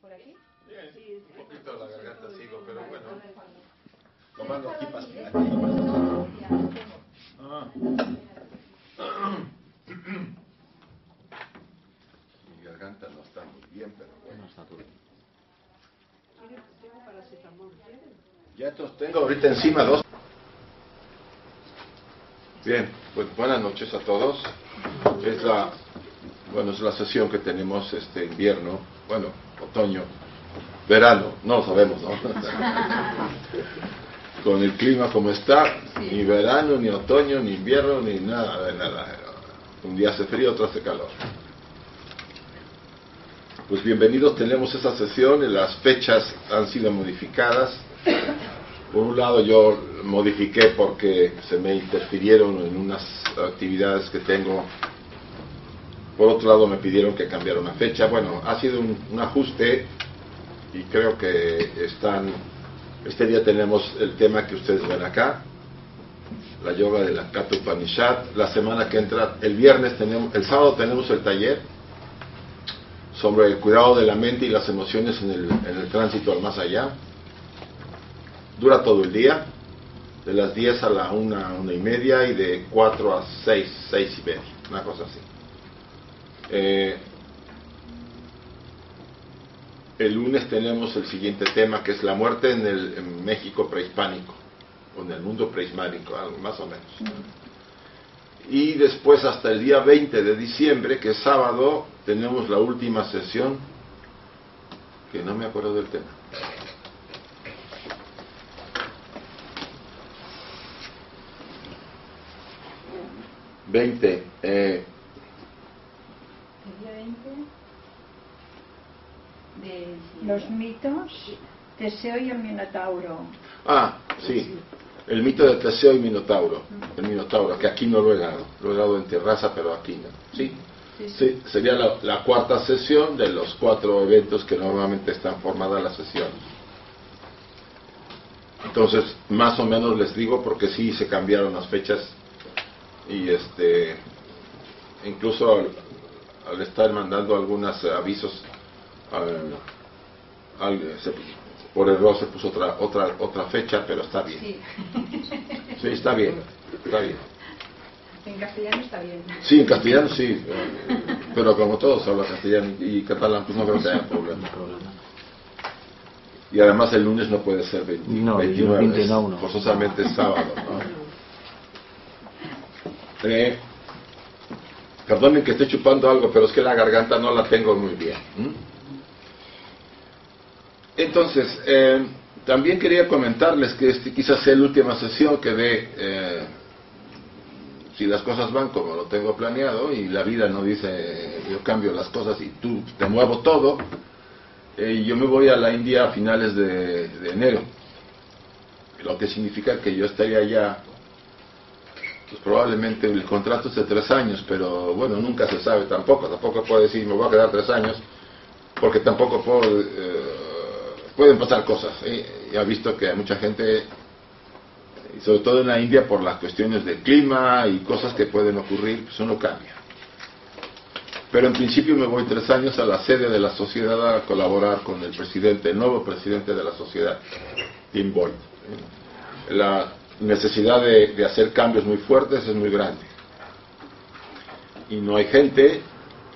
¿Por aquí? Bien, Sí, un poquito la garganta sigo, pero bueno. Lo Vale. mando aquí para aquí. Ah. Mi garganta no está muy bien, pero bueno. ¿Tiene- Tengo paracetamol, ¿quiere? Ya estos tengo ahorita encima dos. Bien, pues buenas noches a todos. Es la, bueno, es la sesión que tenemos este invierno, bueno, otoño, verano, no lo sabemos, ¿no? Con el clima como está, ni verano, ni otoño, ni invierno, ni nada de nada. Un día hace frío, otro hace calor. Pues bienvenidos, tenemos esta sesión, las fechas han sido modificadas. Por un lado yo modifiqué porque se me interfirieron en unas actividades que tengo. Por otro lado me pidieron que cambiara una fecha. Bueno, ha sido un, ajuste y creo que están... Este día tenemos el tema que ustedes ven acá, la yoga de la Kata Upanishad. La semana que entra, el viernes tenemos, el sábado tenemos el taller sobre el cuidado de la mente y las emociones en el, en el tránsito al más allá. Dura todo el día, de las 10 a la 1, una y media y de 4 a 6, 6 y media, una cosa así. Eh, el lunes tenemos el siguiente tema que es la muerte en el en México prehispánico, o en el mundo prehispánico, algo más o menos. Y después hasta el día 20 de diciembre, que es sábado, tenemos la última sesión, que no me acuerdo del tema. Veinte. Eh, El día 20 de... Los mitos, Teseo y el Minotauro. ah, sí. El mito de Teseo y Minotauro. El Minotauro, que aquí no lo he dado. Lo he dado en terraza, pero aquí no. Sí. Sí, sí. Sí, sería la, la cuarta sesión de los cuatro eventos que normalmente están formadas las sesiones. Entonces, más o menos les digo porque sí se cambiaron las fechas y este incluso al, al estar mandando algunos avisos al- al- se- por error se puso otra otra otra fecha, pero está bien. Sí. Sí, está bien. Está bien. En castellano está bien. Sí, en castellano sí, eh, pero como todos hablan castellano y catalán, pues no creo que haya problema. Y además el lunes no puede ser 20, No, el 29, 20 no, no. forzosamente es sábado. ¿no? Eh, perdonen que esté chupando algo, pero es que la garganta no la tengo muy bien. ¿m? Entonces, eh, también quería comentarles que este quizás sea la última sesión que dé, eh, si las cosas van como lo tengo planeado y la vida no dice yo cambio las cosas y tú te muevo todo, eh, yo me voy a la India a finales de, enero, lo que significa que yo estaría ya, pues probablemente el contrato es de tres años, pero bueno, nunca se sabe tampoco, tampoco puedo decir me voy a quedar tres años, porque tampoco puedo eh, pueden pasar cosas. ¿eh? Ya he visto que hay mucha gente, y sobre todo en la India, por las cuestiones del clima y cosas que pueden ocurrir, pues uno cambia. Pero en principio me voy tres años a la sede de la sociedad a colaborar con el presidente, el nuevo presidente de la sociedad, Tim Boyd. ¿eh? La necesidad de, de hacer cambios muy fuertes es muy grande. Y no hay gente,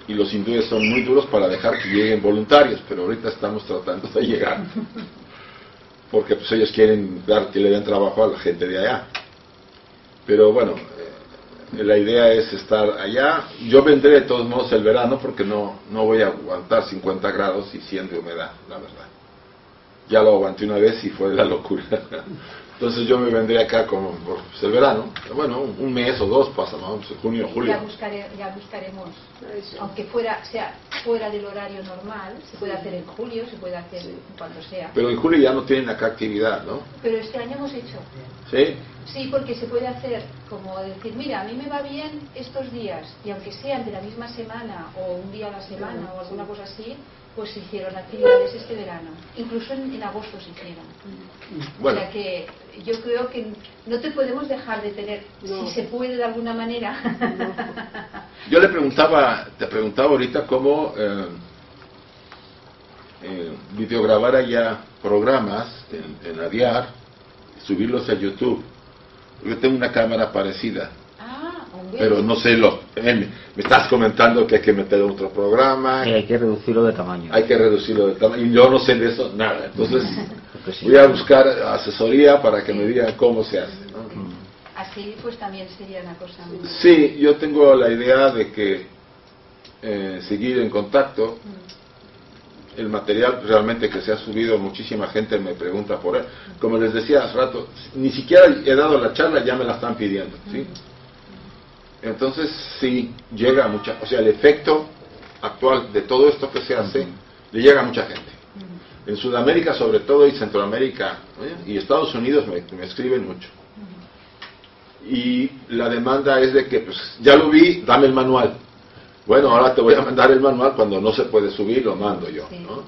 y los hindúes son muy duros para dejar que lleguen voluntarios, pero ahorita estamos tratando de llegar. Porque pues ellos quieren dar que le den trabajo a la gente de allá. Pero bueno, eh, la idea es estar allá. Yo vendré de todos modos el verano porque no, no voy a aguantar 50 grados y 100 de humedad, la verdad. Ya lo aguanté una vez y fue la locura. Entonces yo me vendré acá como por pues, el verano, bueno, un mes o dos pasamos, junio, julio. Ya, buscare, ya buscaremos, aunque fuera sea fuera del horario normal, se puede hacer en julio, se puede hacer cuando sea. Pero en julio ya no tienen acá actividad, ¿no? Pero este año hemos hecho. ¿Sí? Sí, porque se puede hacer como decir, mira, a mí me va bien estos días, y aunque sean de la misma semana o un día a la semana o alguna cosa así, pues se hicieron actividades este verano. Incluso en, en agosto se hicieron. Bueno. O sea que yo creo que no te podemos dejar de tener, No. si se puede de alguna manera. Yo le preguntaba, te preguntaba ahorita cómo eh, eh, videograbara ya programas en, en Adiar, subirlos a YouTube. Yo tengo una cámara parecida, pero no sé lo. eh, me estás comentando que hay que meter otro programa, Sí, hay que reducirlo de tamaño. hay que reducirlo de tamaño, y yo no sé de eso nada. Entonces Porque sí. voy a buscar asesoría para que me digan cómo se hace. ¿no? Así pues también sería una cosa muy... Sí, yo tengo la idea de que eh, seguir en contacto. El material realmente que se ha subido, muchísima gente me pregunta por él. Como les decía hace rato, ni siquiera he dado la charla, ya me la están pidiendo. ¿sí? Entonces, sí llega a mucha, o sea, el efecto actual de todo esto que se hace, le llega a mucha gente. En Sudamérica sobre todo y Centroamérica ¿eh? y Estados Unidos me, me escriben mucho. Y la demanda es de que, pues, ya lo vi, dame el manual. Bueno, ahora te voy a mandar el manual, cuando no se puede subir, lo mando yo. Sí. ¿no?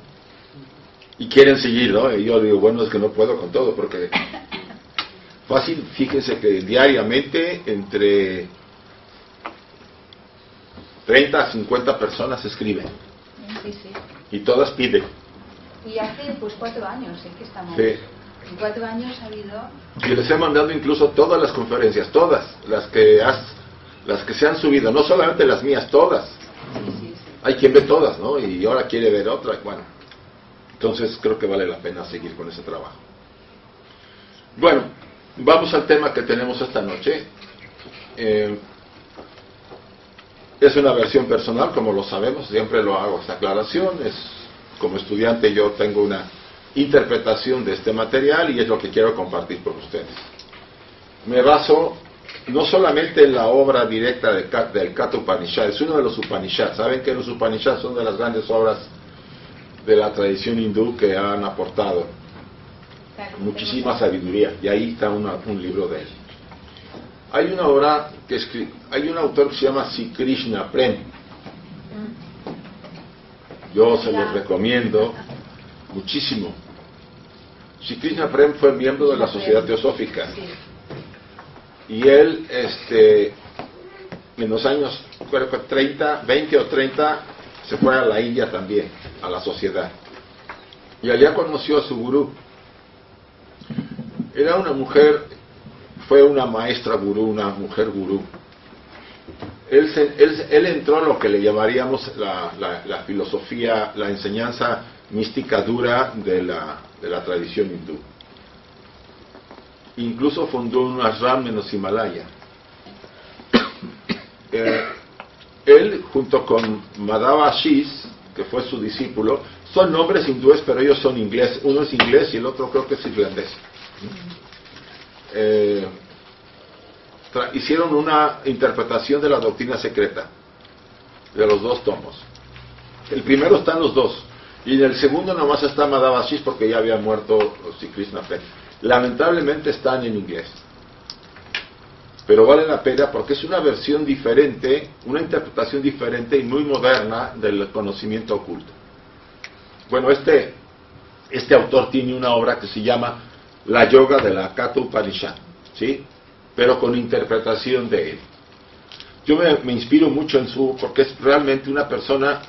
Y quieren seguir, ¿no? Y yo digo, bueno, es que no puedo con todo, porque fácil, fíjense que diariamente entre 30 a 50 personas escriben Sí, sí. y todas piden. Y hace pues cuatro años ¿eh? que estamos... Sí. En cuatro años ha habido... Y les he mandado incluso todas las conferencias, todas, las que has, las que se han subido, no solamente las mías, todas. Sí, sí, sí. Hay quien ve todas, ¿no? Y ahora quiere ver otra, bueno. Entonces creo que vale la pena seguir con ese trabajo. Bueno, vamos al tema que tenemos esta noche. Eh, es una versión personal, como lo sabemos, siempre lo hago esta aclaración. Es, como estudiante yo tengo una interpretación de este material y es lo que quiero compartir con ustedes. Me baso no solamente en la obra directa de Kat- del Kata Upanishad, es uno de los Upanishads. Saben que los Upanishads son de las grandes obras de la tradición hindú que han aportado muchísima sabiduría y ahí está una- un libro de él. Hay una obra que escri- hay un autor que se llama Sri Krishna Prem. Yo se los recomiendo muchísimo. Sri Krishna Prem fue miembro de la Sociedad Teosófica y él este en los años creo que 30, 20 o 30 se fue a la India también, a la sociedad. Y allá conoció a su gurú. Era una mujer, fue una maestra gurú, una mujer gurú. Él, entró a lo que le llamaríamos la, filosofía, la enseñanza mística dura de la, de la tradición hindú. Incluso fundó un ashram en los Himalaya. Eh, él, junto con Madhava Ashish, que fue su discípulo, son nombres hindúes, pero ellos son ingleses. Uno es inglés y el otro creo que es irlandés. Eh, hicieron una interpretación de la doctrina secreta de los dos tomos. El primero están los dos. Y en el segundo nomás está Madhava Ashish porque ya había muerto Sri Krishna. Lamentablemente están en inglés. Pero vale la pena porque es una versión diferente, una interpretación diferente y muy moderna del conocimiento oculto. Bueno, este este autor tiene una obra que se llama La Yoga de la Kata Upanishad, ¿sí? pero con interpretación de él. Yo me, inspiro mucho en su, porque es realmente una persona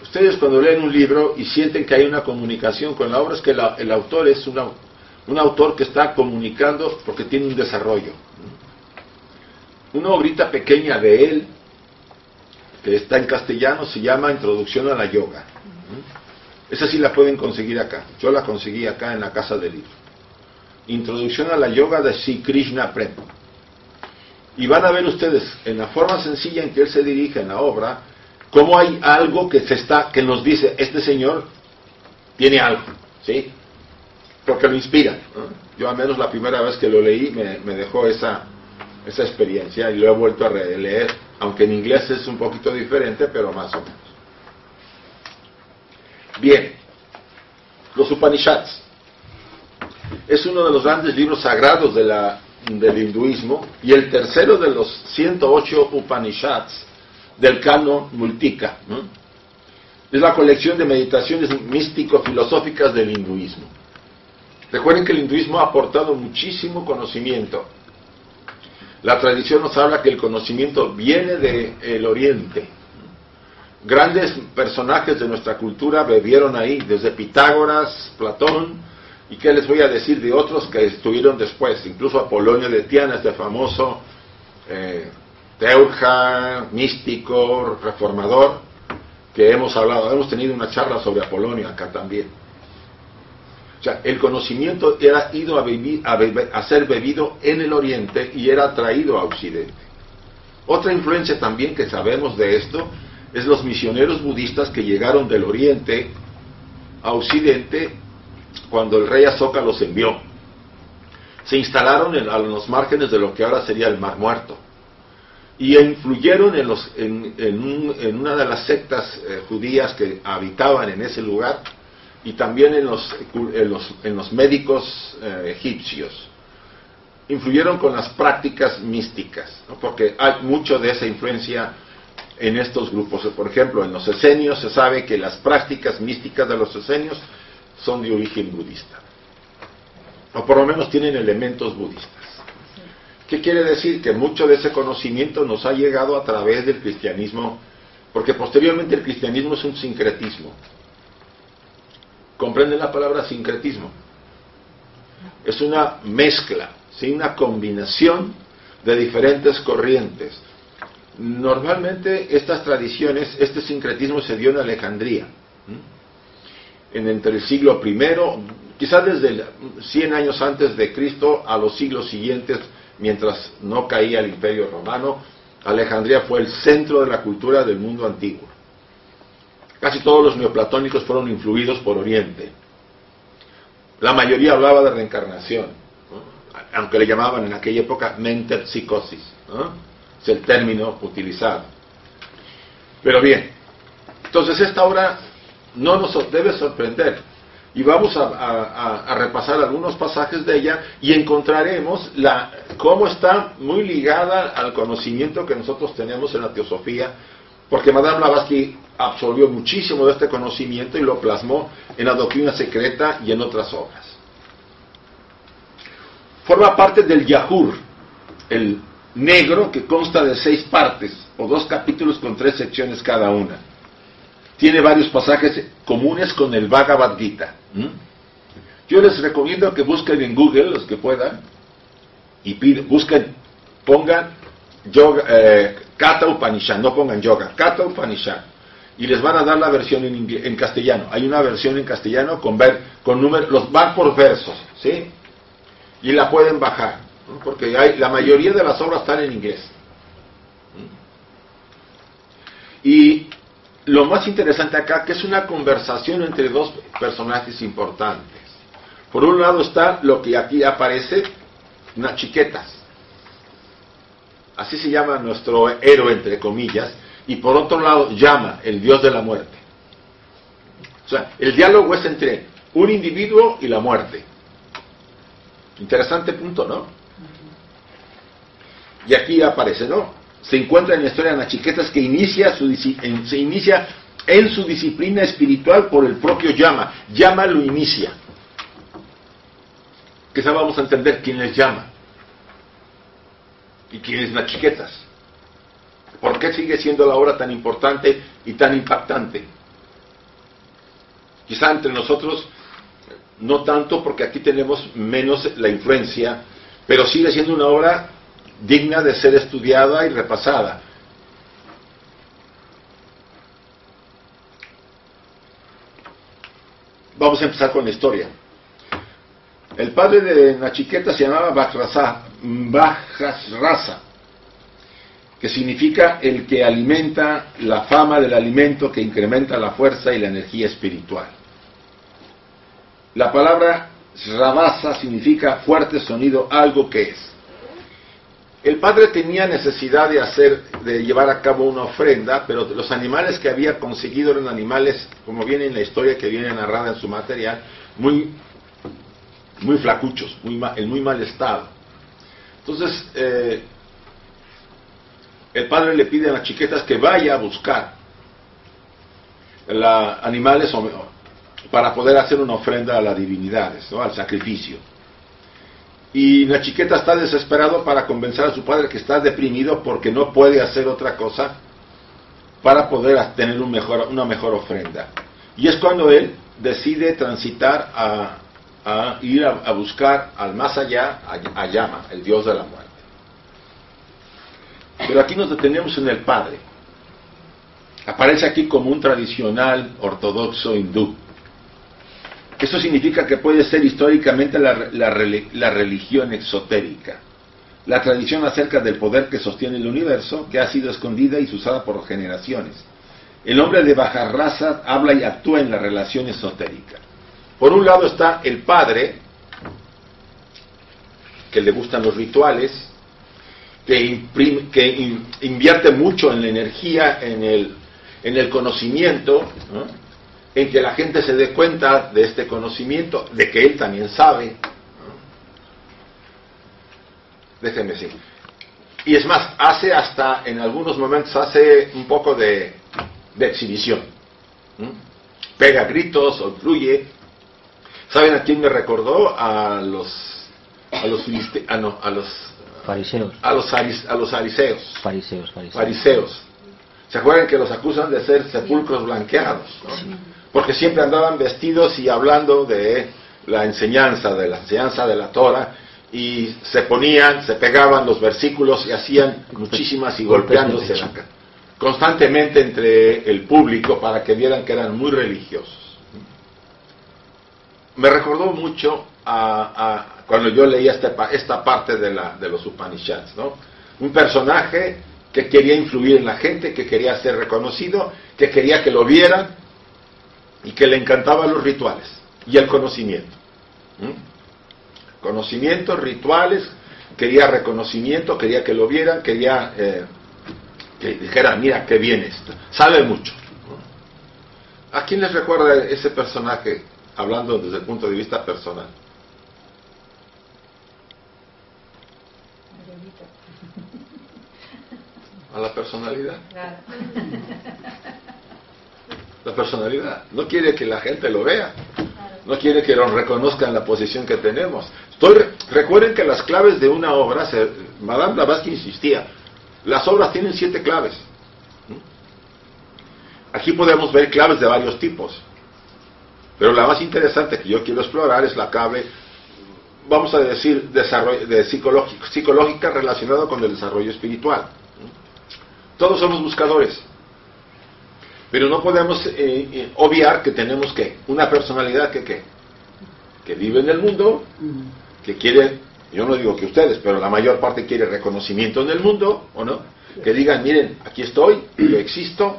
Ustedes cuando leen un libro y sienten que hay una comunicación con la obra, es que el autor es una- un autor que está comunicando porque tiene un desarrollo. Una obrita pequeña de él, que está en castellano, se llama Introducción a la Yoga. Esa sí la pueden conseguir acá. Yo la conseguí acá en la casa del libro. Introducción a la Yoga de Sri Krishna Prem. Y van a ver ustedes, en la forma sencilla en que él se dirige en la obra, cómo hay algo que se está, que nos dice, este señor tiene algo, ¿sí? Porque lo inspira. Yo al menos la primera vez que lo leí me, me dejó esa, esa experiencia y lo he vuelto a releer, aunque en inglés es un poquito diferente, pero más o menos. Bien, los Upanishads. Es uno de los grandes libros sagrados del hinduismo y el tercero de los 108 Upanishads del canon Multika. Es la colección de meditaciones místico-filosóficas del hinduismo. Recuerden que el hinduismo ha aportado muchísimo conocimiento. La tradición nos habla que el conocimiento viene del oriente. Grandes personajes de nuestra cultura bebieron ahí, desde Pitágoras, Platón, y qué les voy a decir de otros que estuvieron después, incluso Apolonio de Tiana, este famoso eh, místico, reformador, que hemos hablado, hemos tenido una charla sobre Apolonio acá también. O sea, el conocimiento era ido a, a ser bebido en el oriente y era traído a occidente. Otra influencia también que sabemos de esto es los misioneros budistas que llegaron del oriente a occidente cuando el rey Asoka los envió. Se instalaron en- los márgenes de lo que ahora sería el Mar Muerto y influyeron en, los, en, en un- en una de las sectas eh, judías que habitaban en ese lugar y también en los, los, los médicos eh, egipcios. Influyeron con las prácticas místicas, porque hay mucho de esa influencia en estos grupos. Por ejemplo, en los esenios se sabe que las prácticas místicas de los esenios son de origen budista, o por lo menos tienen elementos budistas. ¿Qué quiere decir? Que mucho de ese conocimiento nos ha llegado a través del cristianismo, porque posteriormente el cristianismo es un sincretismo. ¿Comprenden la palabra sincretismo? Es una mezcla, una combinación de diferentes corrientes. Normalmente estas tradiciones, este sincretismo se dio en Alejandría, en entre el siglo I, quizás desde el 100 años antes de Cristo a los siglos siguientes, mientras no caía el imperio romano, Alejandría fue el centro de la cultura del mundo antiguo. Casi todos los neoplatónicos fueron influidos por Oriente. La mayoría hablaba de reencarnación, aunque le llamaban en aquella época metempsicosis, ¿no? Es el término utilizado. Pero bien, entonces esta obra no nos debe sorprender y vamos a, repasar algunos pasajes de ella y encontraremos la, cómo está muy ligada al conocimiento que nosotros tenemos en la teosofía, porque Madame Blavatsky absorbió muchísimo de este conocimiento y lo plasmó en la doctrina secreta y en otras obras. Forma parte del Yahur, el negro que consta de seis partes o dos capítulos con tres secciones cada una. Tiene varios pasajes comunes con el Bhagavad Gita. Yo les recomiendo que busquen en Google, los que puedan, y piden, busquen, pongan yoga, eh, Kata Upanishad, no pongan yoga, Kata Upanishad, y les van a dar la versión en, en castellano. Hay una versión en castellano con ver, con números, los van por versos, ¿sí? Y la pueden bajar. Porque hay, la mayoría de las obras están en inglés. ¿Mm? Y lo más interesante acá, que es una conversación entre dos personajes importantes. Por un lado está lo que aquí aparece, Nachiquetas. Así se llama nuestro héroe, entre comillas. Y por otro lado, llama el dios de la muerte. O sea, el diálogo es entre un individuo y la muerte. Interesante punto, ¿no? Y aquí aparece, ¿no? Se encuentra en la historia de Nachiquetas que inicia su, se inicia en su disciplina espiritual por el propio llama. Llama lo inicia. Quizá vamos a entender quién les llama y quién es Nachiquetas. ¿Por qué sigue siendo la obra tan importante y tan impactante? Quizá entre nosotros no tanto porque aquí tenemos menos la influencia, pero sigue siendo una obra digna de ser estudiada y repasada. Vamos a empezar con la historia. El padre de Nachiqueta se llamaba Bajrasa, que significa el que alimenta la fama del alimento que incrementa la fuerza y la energía espiritual. La palabra Rabasa significa fuerte sonido, algo que es. El padre tenía necesidad de hacer, de llevar a cabo una ofrenda, pero los animales que había conseguido eran animales, como viene en la historia que viene narrada en su material, muy, muy flacuchos, muy en muy mal estado. Entonces, eh, el padre le pide a las chiquetas que vaya a buscar la, animales para poder hacer una ofrenda a las divinidades, ¿no? al sacrificio. Y la chiqueta está desesperado para convencer a su padre que está deprimido porque no puede hacer otra cosa para poder tener una mejor ofrenda. Y es cuando él decide transitar a, ir a, buscar al más allá, a, a Yama, el dios de la muerte. Pero aquí nos detenemos en el Padre. Aparece aquí como un tradicional ortodoxo hindú. Esto significa que puede ser históricamente la, religión exotérica, la tradición acerca del poder que sostiene el universo, que ha sido escondida y usada por generaciones. El hombre de baja raza habla y actúa en la relación esotérica. Por un lado está el padre, que le gustan los rituales, que, que invierte mucho en la energía, en el, en el conocimiento, en que la gente se dé cuenta de este conocimiento, de que él también sabe. Déjenme decir. Y es más, hace hasta, en algunos momentos, hace un poco de, exhibición. Pega gritos o fluye. ¿Saben a quién me recordó? A los a los ah, no, a los fariseos. A los, a los ariseos. Fariseos, fariseos. fariseos. ¿Se acuerdan que los acusan de ser sepulcros blanqueados? Porque siempre andaban vestidos y hablando de la enseñanza, de la enseñanza de la Torah, y se ponían, se pegaban los versículos y hacían muchísimas y golpeándose constantemente entre el público para que vieran que eran muy religiosos. Me recordó mucho a, cuando yo leía este, esta parte de, la, de los Upanishads, ¿no? Un personaje que quería influir en la gente, que quería ser reconocido, que quería que lo vieran y que le encantaban los rituales y el conocimiento. Conocimiento, rituales, quería reconocimiento, quería que lo vieran, quería eh, que dijeran, mira qué bien esto, sabe mucho. ¿A quién les recuerda ese personaje, hablando desde el punto de vista personal? a la personalidad. La personalidad. No quiere que la gente lo vea. No quiere que nos reconozcan la posición que tenemos. recuerden que las claves de una obra, se, Madame Blavatsky insistía, las obras tienen siete claves. Aquí podemos ver claves de varios tipos. Pero la más interesante que yo quiero explorar es la clave, vamos a decir, desarrollo, de psicológica, psicológica relacionada con el desarrollo espiritual. Todos somos buscadores. Pero no podemos eh, eh, obviar que tenemos que una personalidad que que vive en el mundo, que quiere, yo no digo que ustedes, pero la mayor parte quiere reconocimiento en el mundo, ¿o no? Que digan, miren, aquí estoy, yo existo.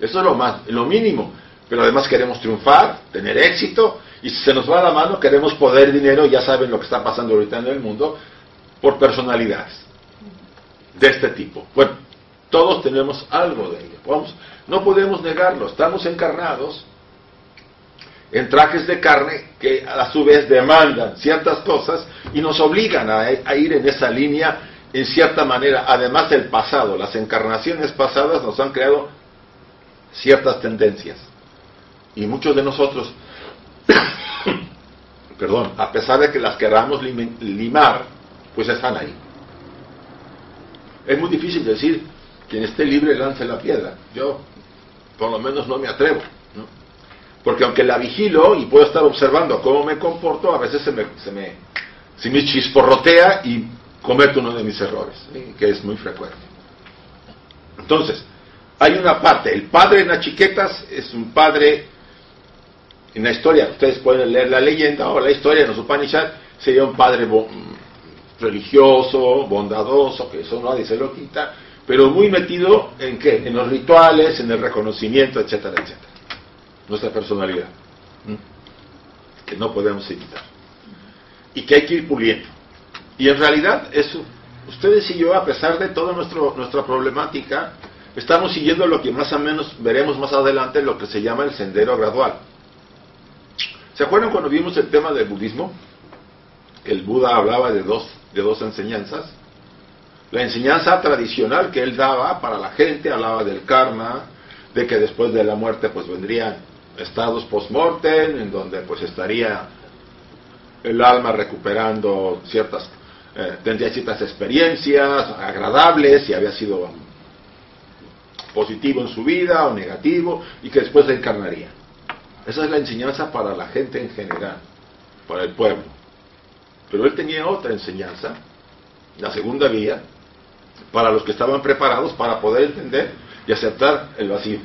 Eso es lo más, lo mínimo. Pero además queremos triunfar, tener éxito, y si se nos va la mano, queremos poder, dinero, ya saben lo que está pasando ahorita en el mundo, por personalidades de este tipo. Bueno, todos tenemos algo de ello. Vamos, no podemos negarlo. Estamos encarnados en trajes de carne que a su vez demandan ciertas cosas y nos obligan a, ir en esa línea en cierta manera. Además del pasado, las encarnaciones pasadas nos han creado ciertas tendencias. Y muchos de nosotros, perdón, a pesar de que las queramos limar, pues están ahí. Es muy difícil decir, quien esté libre lance la piedra. Yo, por lo menos, no me atrevo. Porque aunque la vigilo y puedo estar observando cómo me comporto, a veces se me, se me, se me chisporrotea y cometo uno de mis errores, que es muy frecuente. Entonces, hay una parte, el padre en las chiquetas es un padre, en la historia, ustedes pueden leer la leyenda o la historia de los Upanishad, sería un padre religioso, bondadoso, que eso nadie se lo quita, pero muy metido en qué? En los rituales, en el reconocimiento, etcétera, etcétera. Nuestra personalidad, que no podemos evitar. Y que hay que ir puliendo. Y en realidad, eso, ustedes y yo, a pesar de toda nuestra problemática, estamos siguiendo lo que más o menos veremos más adelante, lo que se llama el sendero gradual. ¿Se acuerdan cuando vimos el tema del budismo? El Buda hablaba de dos de dos enseñanzas. La enseñanza tradicional que él daba para la gente hablaba del karma, de que después de la muerte pues vendrían estados post-mortem, en donde pues estaría el alma recuperando ciertas, eh, tendría ciertas experiencias agradables, si había sido positivo en su vida o negativo, y que después encarnaría. Esa es la enseñanza para la gente en general, para el pueblo. Pero él tenía otra enseñanza, la segunda vía, para los que estaban preparados para poder entender y aceptar el vacío,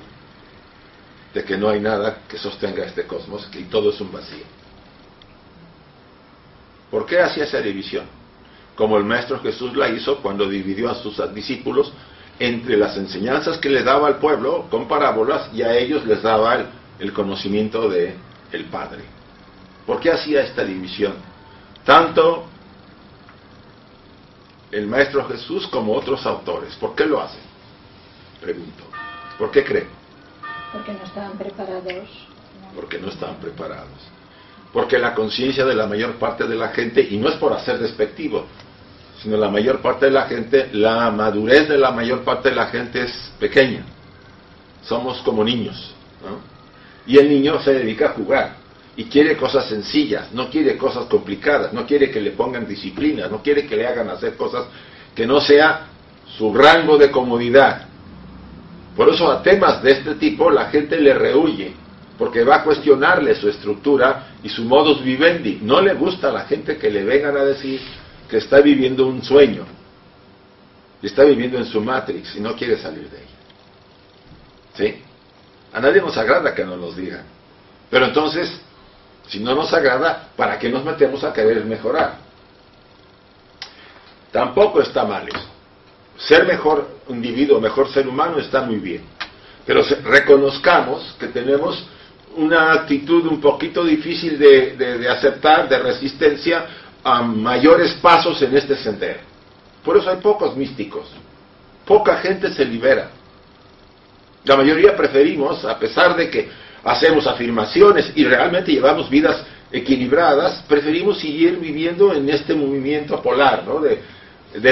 de que no hay nada que sostenga este cosmos, que todo es un vacío. ¿Por qué hacía esa división? Como el Maestro Jesús la hizo cuando dividió a sus discípulos entre las enseñanzas que le daba al pueblo con parábolas y a ellos les daba el, el conocimiento de el Padre. ¿Por qué hacía esta división? tanto el Maestro Jesús como otros autores. ¿Por qué lo hacen? Pregunto. ¿Por qué creen? Porque no estaban preparados. Porque no estaban preparados. Porque la conciencia de la mayor parte de la gente, y no es por hacer despectivo, sino la mayor parte de la gente, la madurez de la mayor parte de la gente es pequeña. Somos como niños. ¿no? Y el niño se dedica a jugar y quiere cosas sencillas, no quiere cosas complicadas, no quiere que le pongan disciplina, no quiere que le hagan hacer cosas que no sea su rango de comodidad. Por eso a temas de este tipo la gente le rehuye, porque va a cuestionarle su estructura y su modus vivendi. No le gusta a la gente que le vengan a decir que está viviendo un sueño, está viviendo en su matrix y no quiere salir de ella. ¿Sí? A nadie nos agrada que nos lo digan. Pero entonces si no nos agrada, ¿para qué nos metemos a querer mejorar? Tampoco está mal eso. Ser mejor individuo, mejor ser humano está muy bien. Pero reconozcamos que tenemos una actitud un poquito difícil de, de aceptar, de resistencia a mayores pasos en este sendero. Por eso hay pocos místicos. Poca gente se libera. La mayoría preferimos, a pesar de que hacemos afirmaciones y realmente llevamos vidas equilibradas, preferimos seguir viviendo en este movimiento polar, ¿no? De,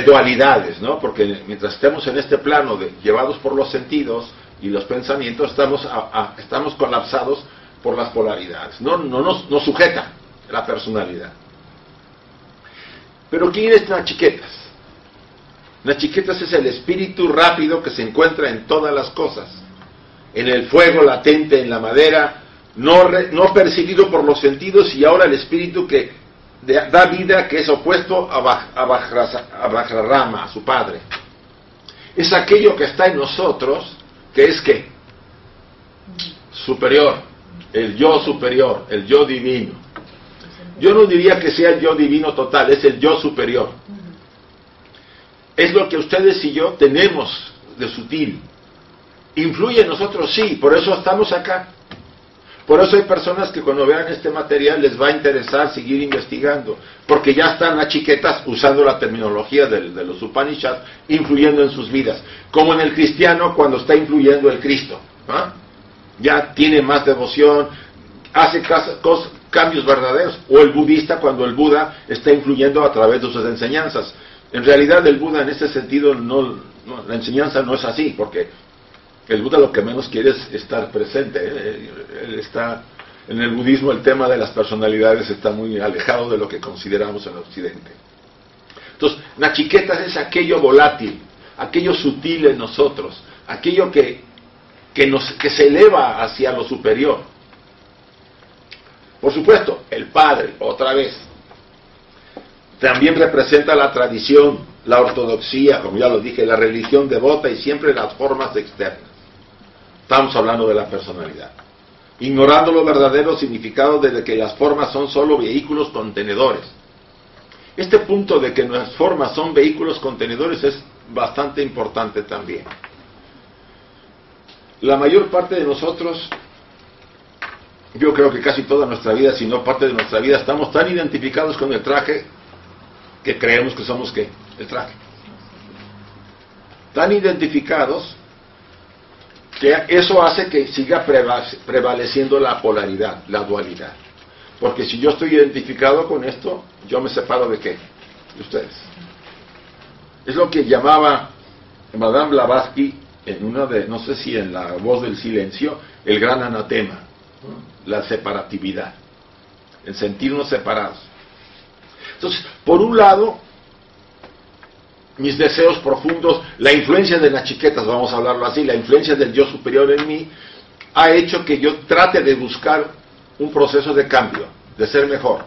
dualidades, ¿no? Porque mientras estemos en este plano de, llevados por los sentidos y los pensamientos, estamos, estamos colapsados por las polaridades. No, no nos, nos sujeta la personalidad. Pero ¿quién es Nachiquetas? Nachiquetas es el espíritu rápido que se encuentra en todas las cosas en el fuego latente en la madera, no, no percibido por los sentidos y ahora el espíritu que da vida que es opuesto a, a, a su padre. Es aquello que está en nosotros, que es que superior, el yo superior, el yo divino. Yo no diría que sea el yo divino total, es el yo superior. Es lo que ustedes y yo tenemos de sutil. Influye en nosotros, sí, por eso estamos acá. Por eso hay personas que cuando vean este material les va a interesar seguir investigando, porque ya están las chiquetas usando la terminología de, los Upanishads, influyendo en sus vidas, como en el cristiano cuando está influyendo el Cristo. ¿ah? Ya tiene más devoción, hace cambios verdaderos, o el budista cuando el Buda está influyendo a través de sus enseñanzas. En realidad el Buda en ese sentido no la enseñanza no es así, porque el Buda lo que menos quiere es estar presente. ¿eh? Está, en el budismo el tema de las personalidades está muy alejado de lo que consideramos en Occidente. Entonces, Nachiquetas es aquello volátil, aquello sutil en nosotros, aquello que, que, nos, que se eleva hacia lo superior. Por supuesto, el Padre, otra vez, también representa la tradición, la ortodoxia, como ya lo dije, la religión devota y siempre las formas externas. Estamos hablando de la personalidad. Ignorando lo verdadero significado de que las formas son solo vehículos contenedores. Este punto de que las formas son vehículos contenedores es bastante importante también. La mayor parte de nosotros, yo creo que casi toda nuestra vida, si no parte de nuestra vida, estamos tan identificados con el traje que creemos que somos qué? El traje. Tan identificados que eso hace que siga prevaleciendo la polaridad, la dualidad. Porque si yo estoy identificado con esto, yo me separo de qué? De ustedes. Es lo que llamaba Madame Blavatsky en una de, no sé si en la voz del silencio, el gran anatema, la separatividad, el sentirnos separados. Entonces, por un lado, mis deseos profundos, la influencia de las chiquetas, vamos a hablarlo así, la influencia del yo superior en mí, ha hecho que yo trate de buscar un proceso de cambio, de ser mejor,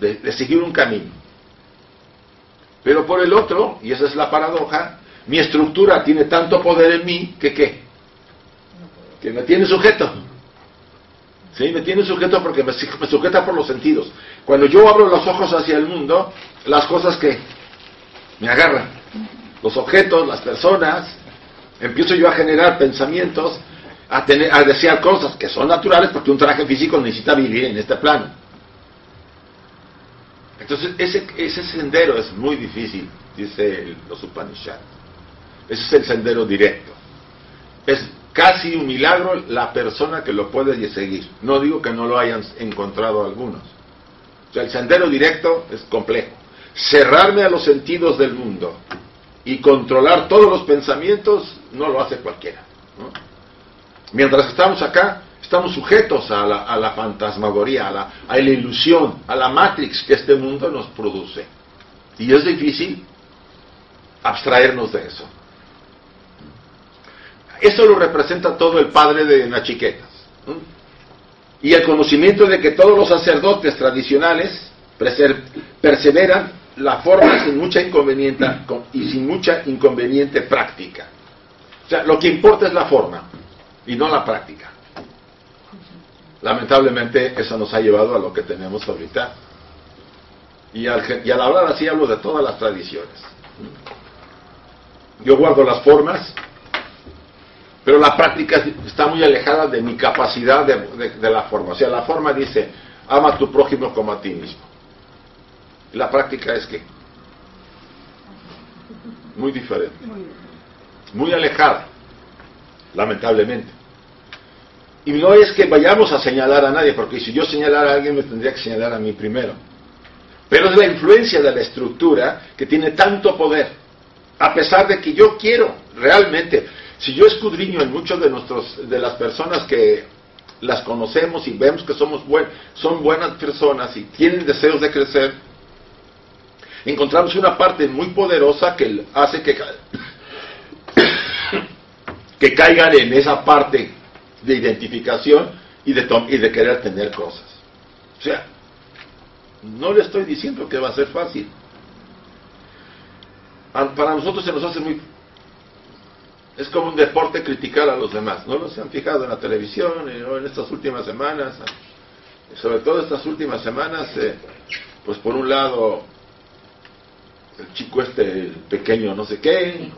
de, seguir un camino. Pero por el otro, y esa es la paradoja, mi estructura tiene tanto poder en mí que qué? Que me tiene sujeto. ¿Sí? Me tiene sujeto porque me sujeta por los sentidos. Cuando yo abro los ojos hacia el mundo, las cosas que me agarran, los objetos, las personas, empiezo yo a generar pensamientos, a, tener, a desear cosas que son naturales porque un traje físico necesita vivir en este plano. Entonces, ese, ese sendero es muy difícil, dice los Upanishads. Ese es el sendero directo. Es casi un milagro la persona que lo puede seguir. No digo que no lo hayan encontrado algunos. O sea, el sendero directo es complejo. Cerrarme a los sentidos del mundo y controlar todos los pensamientos no lo hace cualquiera. Mientras estamos acá, estamos sujetos a la, a la fantasmagoría, a la, a la ilusión, a la matrix que este mundo nos produce. Y es difícil abstraernos de eso. Eso lo representa todo el padre de Nachiquetas. Y el conocimiento de que todos los sacerdotes tradicionales perseveran la forma sin mucha inconveniente y sin mucha inconveniente práctica. O sea, lo que importa es la forma y no la práctica. Lamentablemente eso nos ha llevado a lo que tenemos ahorita. Y al, y al hablar así hablo de todas las tradiciones. Yo guardo las formas, pero la práctica está muy alejada de mi capacidad de, la forma. O sea, la forma dice, ama a tu prójimo como a ti mismo. La práctica es que muy diferente, muy alejada, lamentablemente. Y no es que vayamos a señalar a nadie, porque si yo señalara a alguien me tendría que señalar a mí primero. Pero es la influencia de la estructura que tiene tanto poder, a pesar de que yo quiero realmente si yo escudriño en muchos de nuestros, de las personas que las conocemos y vemos que somos buen, son buenas personas y tienen deseos de crecer, encontramos una parte muy poderosa que hace que, que caigan en esa parte de identificación y de, y de querer tener cosas. O sea, no le estoy diciendo que va a ser fácil. Para nosotros se nos hace muy es como un deporte criticar a los demás. ¿No lo se han fijado en la televisión en estas últimas semanas? Sobre todo estas últimas semanas, eh, pues por un lado el chico este, el pequeño no sé qué,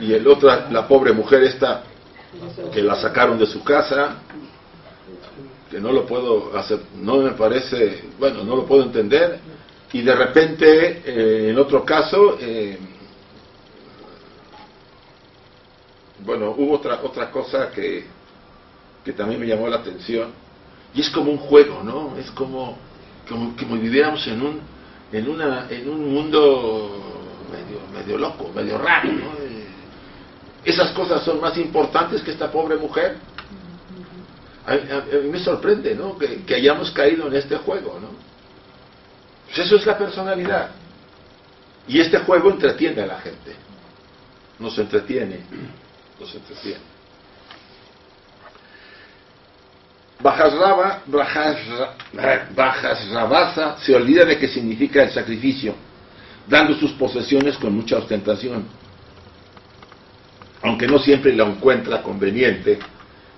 y el otro, la pobre mujer esta, que la sacaron de su casa, que no lo puedo hacer, no me parece, bueno, no lo puedo entender, y de repente, eh, en otro caso, bueno, hubo otra, otra cosa que, que también me llamó la atención, y es como un juego, ¿no? Es como, como, como viviéramos en un, en, una, en un mundo medio, medio loco, medio raro, ¿no? esas cosas son más importantes que esta pobre mujer. A, mí me sorprende, ¿no? Que, hayamos caído en este juego, ¿no? Pues eso es la personalidad. Y este juego entretiene a la gente. Nos entretiene. Nos entretiene. Bajas Rabasa se olvida de qué significa el sacrificio, dando sus posesiones con mucha ostentación. Aunque no siempre lo encuentra conveniente,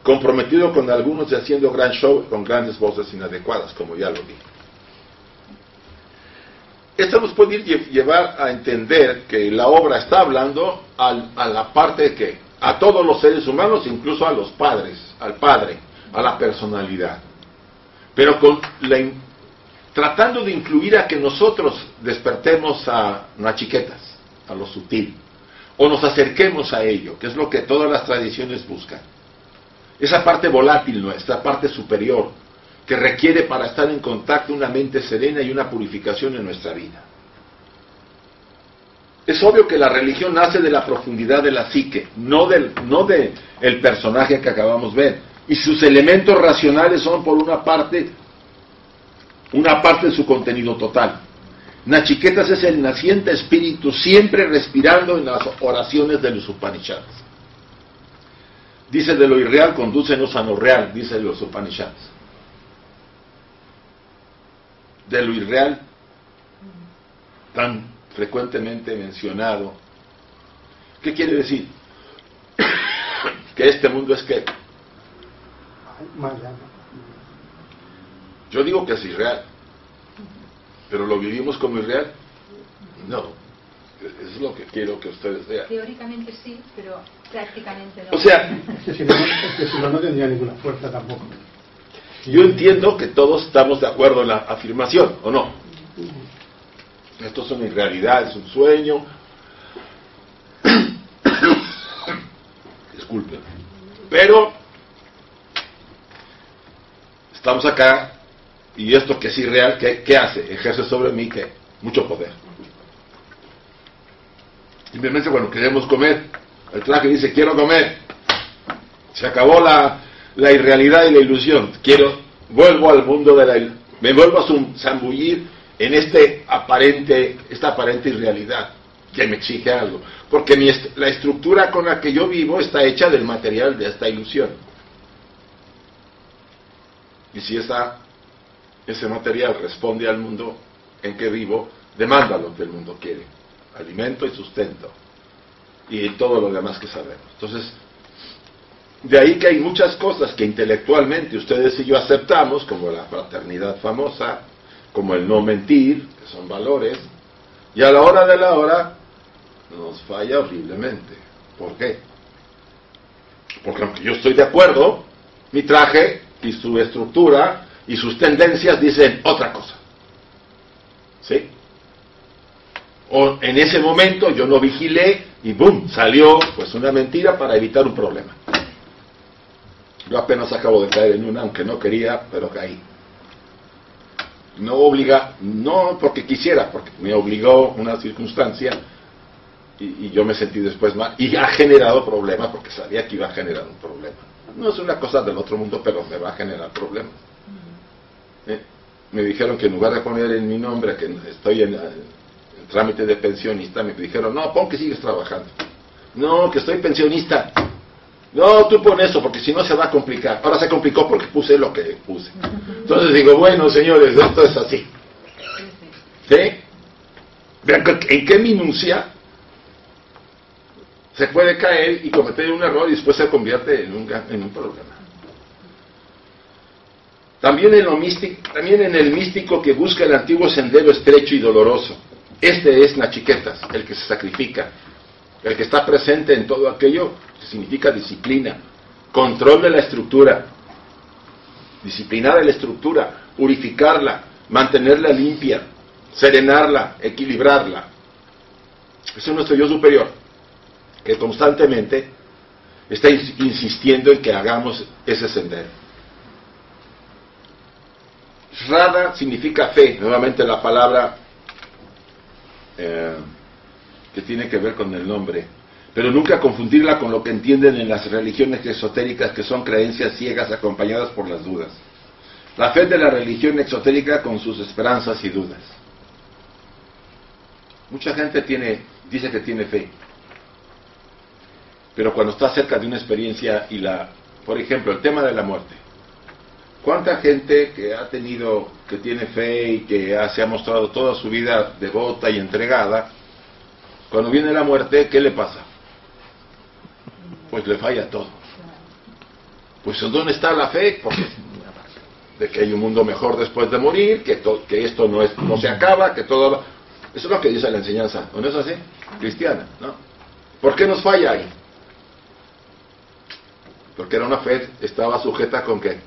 comprometido con algunos y haciendo gran show con grandes voces inadecuadas, como ya lo dije. Esto nos puede llevar a entender que la obra está hablando a la parte de que a todos los seres humanos, incluso a los padres, al padre, a la personalidad. Pero con tratando de incluir a que nosotros despertemos a chiquetas, a lo sutil, o nos acerquemos a ello, que es lo que todas las tradiciones buscan. Esa parte volátil nuestra, parte superior, que requiere para estar en contacto una mente serena y una purificación en nuestra vida. Es obvio que la religión nace de la profundidad de la psique, no del no de personaje que acabamos de ver. Y sus elementos racionales son por una parte una parte de su contenido total. Nachiquetas es el naciente espíritu siempre respirando en las oraciones de los Upanishads. Dice de lo irreal, condúcenos a lo real, dice de los Upanishads. De lo irreal, tan frecuentemente mencionado. ¿Qué quiere decir? que este mundo es que... Yo digo que es irreal, pero lo vivimos como irreal. No, eso es lo que quiero que ustedes vean. Teóricamente sí, pero prácticamente no. O sea, es que si no, es que si no, no tendría ninguna fuerza tampoco. Yo entiendo que todos estamos de acuerdo en la afirmación, ¿o no? Esto es una irrealidad, es un sueño. Disculpen. Pero estamos acá y esto que es irreal, ¿qué, hace? Ejerce sobre mí que mucho poder. Simplemente, bueno, queremos comer. El traje dice, quiero comer. Se acabó la, irrealidad y la ilusión. Quiero, vuelvo al mundo de la... Me vuelvo a zambullir en este aparente, esta aparente irrealidad que me exige algo. Porque mi, la estructura con la que yo vivo está hecha del material de esta ilusión. Y si ese material responde al mundo en que vivo, demanda lo que el mundo quiere alimento y sustento, y todo lo demás que sabemos. Entonces, de ahí que hay muchas cosas que intelectualmente ustedes y yo aceptamos, como la fraternidad famosa, como el no mentir, que son valores, y a la hora de la hora nos falla horriblemente. ¿Por qué? Porque aunque yo estoy de acuerdo, mi traje y su estructura y sus tendencias dicen otra cosa. ¿Sí? o en ese momento yo no vigilé y ¡boom! salió pues una mentira para evitar un problema. Yo apenas acabo de caer en una, aunque no quería, pero caí. No obliga, no porque quisiera, porque me obligó una circunstancia y, yo me sentí después mal y ha generado problemas porque sabía que iba a generar un problema. No es una cosa del otro mundo, pero me va a generar problemas. Eh, me dijeron que en lugar de poner en mi nombre que estoy en, trámite de pensionista, me dijeron, no, pon que sigues trabajando. No, que estoy pensionista. No, tú pon eso, porque si no se va a complicar. Ahora se complicó porque puse lo que puse. Entonces digo, bueno, señores, esto es así. ¿Sí? Vean en qué minucia se puede caer y cometer un error y después se convierte en un, en un problema. También en, lo místico, también en el místico que busca el antiguo sendero estrecho y doloroso este es Nachiquetas, el que se sacrifica, el que está presente en todo aquello que significa disciplina, control de la estructura, disciplinar la estructura, purificarla, mantenerla limpia, serenarla, equilibrarla. Ese es nuestro yo superior, que constantemente está insistiendo en que hagamos ese sendero. Rada significa fe, nuevamente la palabra eh, que tiene que ver con el nombre. pero nunca confundirla con lo que entienden en las religiones esotéricas que son creencias ciegas acompañadas por las dudas. La fe de la religión exotérica con sus esperanzas y dudas. Mucha gente tiene, dice que tiene fe, pero cuando está cerca de una experiencia y la, por ejemplo, el tema de la muerte. ¿Cuánta gente que ha tenido, que tiene fe y que se ha mostrado toda su vida devota y entregada, cuando viene la muerte, ¿qué le pasa? Pues le falla todo. Pues ¿dónde está la fe? Porque de que hay un mundo mejor después de morir, que, esto no, es, no se acaba, que todo... Eso es lo que dice la enseñanza, ¿no es así? Cristiana, ¿no? ¿Por qué nos falla ahí? Porque era una fe, estaba sujeta con qué?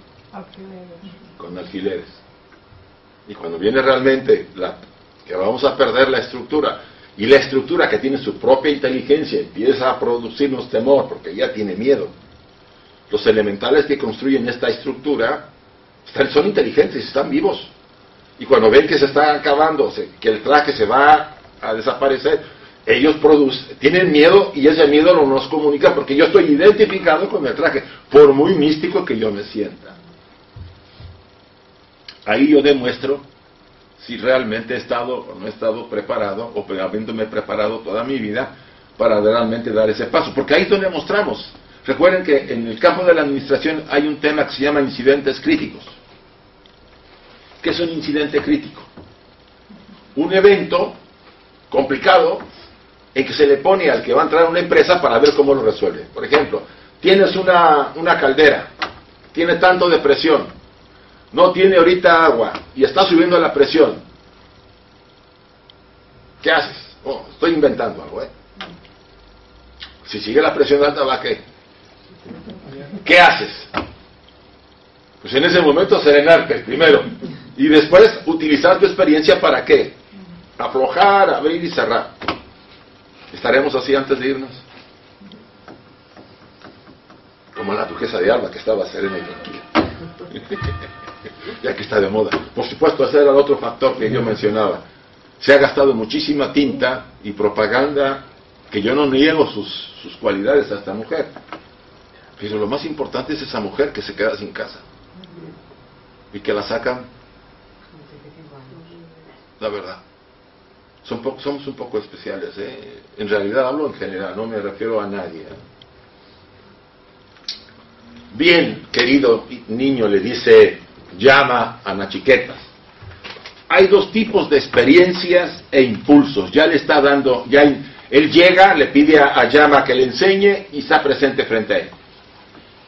Con alfileres. Y cuando viene realmente la, que vamos a perder la estructura, y la estructura que tiene su propia inteligencia empieza a producirnos temor, porque ya tiene miedo. Los elementales que construyen esta estructura son inteligentes, están vivos. Y cuando ven que se está acabando, que el traje se va a desaparecer, ellos producen, tienen miedo y ese miedo no nos comunica porque yo estoy identificado con el traje, por muy místico que yo me sienta. Ahí yo demuestro si realmente he estado o no he estado preparado, o habiéndome preparado toda mi vida para realmente dar ese paso. Porque ahí es donde mostramos. Recuerden que en el campo de la administración hay un tema que se llama incidentes críticos. ¿Qué es un incidente crítico? Un evento complicado que se le pone al que va a entrar a una empresa para ver cómo lo resuelve. Por ejemplo, tienes una, una caldera, tiene tanto de presión, no tiene ahorita agua y está subiendo la presión. ¿Qué haces? Oh, estoy inventando algo, ¿eh? Si sigue la presión alta, ¿va qué? ¿Qué haces? Pues en ese momento serenarte primero y después utilizar tu experiencia para qué? Aflojar, abrir y cerrar. ¿Estaremos así antes de irnos? Como la duquesa de Alba que estaba serena y tranquila. ya que está de moda. Por supuesto, ese era el otro factor que yo mencionaba. Se ha gastado muchísima tinta y propaganda, que yo no niego sus, sus cualidades a esta mujer. Pero lo más importante es esa mujer que se queda sin casa. Y que la sacan. La verdad. Somos un poco especiales. ¿eh? En realidad hablo en general, no me refiero a nadie. ¿eh? Bien, querido niño, le dice llama a Nachiquetas. Hay dos tipos de experiencias e impulsos. Ya le está dando, ya él llega, le pide a, a Llama que le enseñe y está presente frente a él.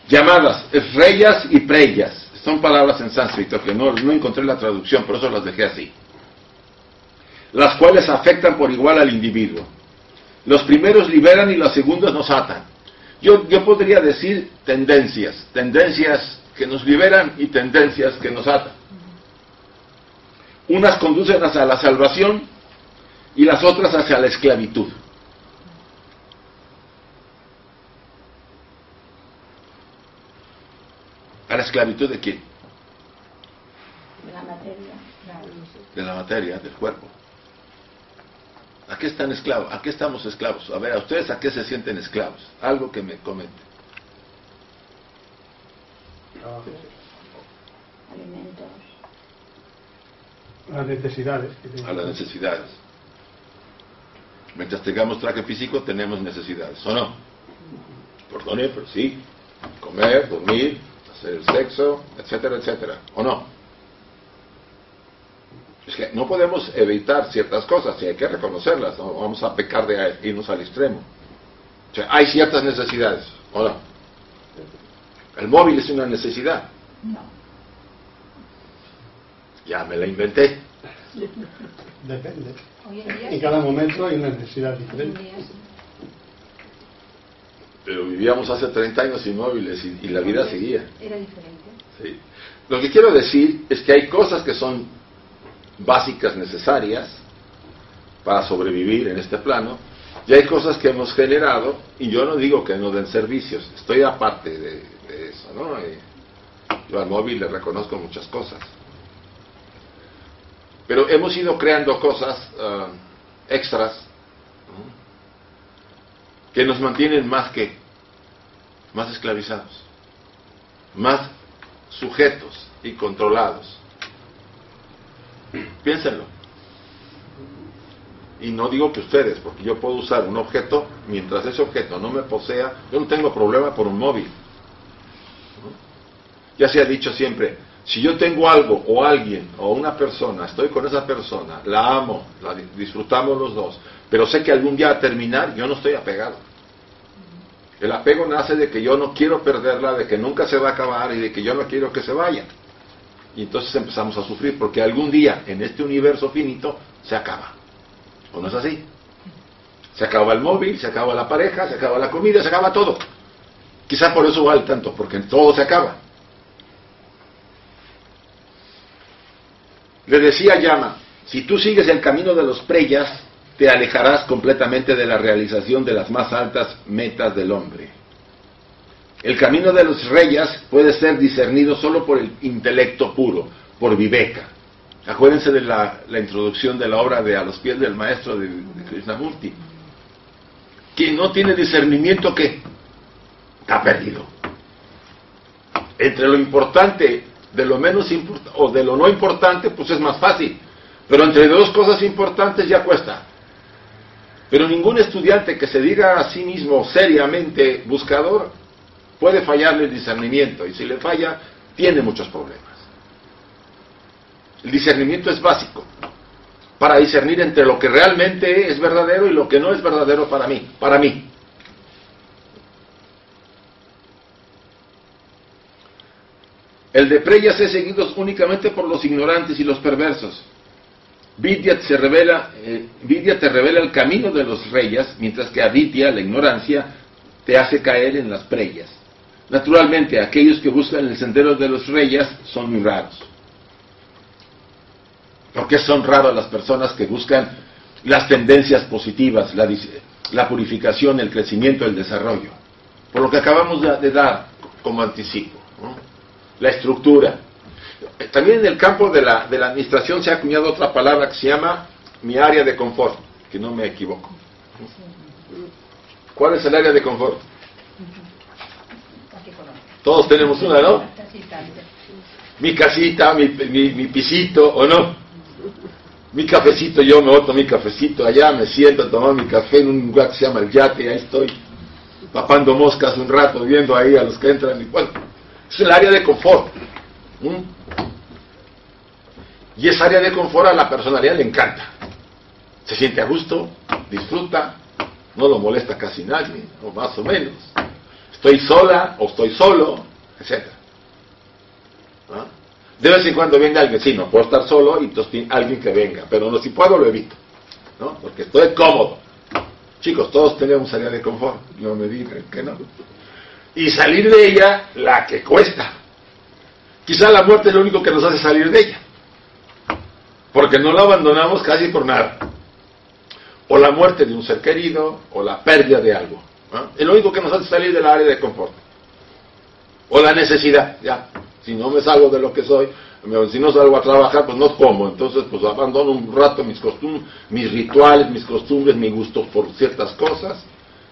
Llamadas reyas y preyas. Son palabras en sánscrito que no, no encontré la traducción, por eso las dejé así. Las cuales afectan por igual al individuo. Los primeros liberan y los segundos nos atan. Yo, yo podría decir tendencias, tendencias que nos liberan y tendencias que nos atan. Unas conducen hacia la salvación y las otras hacia la esclavitud. ¿A la esclavitud de quién? De la materia. De la materia, del cuerpo. ¿A qué están esclavos? ¿A qué estamos esclavos? A ver, ¿a ustedes a qué se sienten esclavos? Algo que me comenten. Alimentos. A las necesidades. A las necesidades. Mientras tengamos traje físico, tenemos necesidades, ¿o no? Perdone, pero sí. Comer, dormir, hacer el sexo, etcétera, etcétera. ¿O no? Es que no podemos evitar ciertas cosas y hay que reconocerlas, no vamos a pecar de irnos al extremo. O sea, hay ciertas necesidades, ¿o no? El móvil es una necesidad. No. Ya me la inventé. Depende. En cada momento hay una necesidad diferente. Pero vivíamos hace 30 años sin móviles y, y la vida seguía. Era diferente. Sí. Lo que quiero decir es que hay cosas que son básicas necesarias para sobrevivir en este plano y hay cosas que hemos generado y yo no digo que no den servicios, estoy aparte de, eso, ¿no? Y yo al móvil le reconozco muchas cosas. Pero hemos ido creando cosas ah, extras que nos mantienen más que, más esclavizados, más sujetos y controlados. Piénsenlo. Y no digo que ustedes, porque yo puedo usar un objeto, mientras ese objeto no me posea, yo no tengo problema por un móvil. Ya se ha dicho siempre, si yo tengo algo o alguien o una persona, estoy con esa persona, la amo, la disfrutamos los dos, pero sé que algún día a terminar yo no estoy apegado. El apego nace de que yo no quiero perderla, de que nunca se va a acabar y de que yo no quiero que se vaya. Y entonces empezamos a sufrir porque algún día en este universo finito se acaba. ¿O no es así? Se acaba el móvil, se acaba la pareja, se acaba la comida, se acaba todo. Quizá por eso vale tanto, porque todo se acaba. Le decía Yama, si tú sigues el camino de los preyas, te alejarás completamente de la realización de las más altas metas del hombre. El camino de los reyes puede ser discernido solo por el intelecto puro, por Viveka. Acuérdense de la, introducción de la obra de A los pies del maestro de, Krishnamurti. Quien no tiene discernimiento, ¿qué? Está perdido. Entre lo importante, de lo menos importante, o de lo no importante, pues es más fácil. Pero entre dos cosas importantes ya cuesta. Pero ningún estudiante que se diga a sí mismo seriamente buscador puede fallarle el discernimiento y si le falla tiene muchos problemas. El discernimiento es básico para discernir entre lo que realmente es verdadero y lo que no es verdadero para mí, para mí. El de Preyas es seguido únicamente por los ignorantes y los perversos. Vidya, eh, te revela el camino de los reyes, mientras que Aditya, la ignorancia, te hace caer en las preyas. Naturalmente, aquellos que buscan el sendero de los reyes son muy raros. Porque son raros las personas que buscan las tendencias positivas, la, purificación, el crecimiento, el desarrollo. Por lo que acabamos de, dar como anticipo. La estructura, también en el campo de la, de la administración se ha acuñado otra palabra que se llama mi área de confort, que no me equivoco. ¿Cuál es el área de confort? Todos tenemos una, ¿no? Mi casita, mi, mi, pisito, ¿o no? Mi cafecito, yo me boto mi cafecito allá, me siento a tomar mi café en un lugar que se llama el yate, ahí estoy, papando moscas un rato, viendo ahí a los que entran y bueno, es el área de confort. Y esa área de confort a la personalidad le encanta. Se siente a gusto, disfruta, no lo molesta casi nadie, o más o menos. Estoy sola o estoy solo, etc. De vez en cuando venga alguien, sí, no puedo estar solo y entonces alguien que venga, pero no, si puedo lo evito, ¿no? Porque estoy cómodo. Chicos, todos tenemos área de confort, no me digan que no. Y salir de ella, la que cuesta. Quizá la muerte es lo único que nos hace salir de ella porque no lo abandonamos casi por nada. O la muerte de un ser querido, o la pérdida de algo. Es lo único que nos hace salir del área de confort. O la necesidad, ya. Si no me salgo de lo que soy, si no salgo a trabajar, pues no como. Entonces, pues abandono un rato mis costumbres, mis rituales, mis costumbres, mi gusto por ciertas cosas,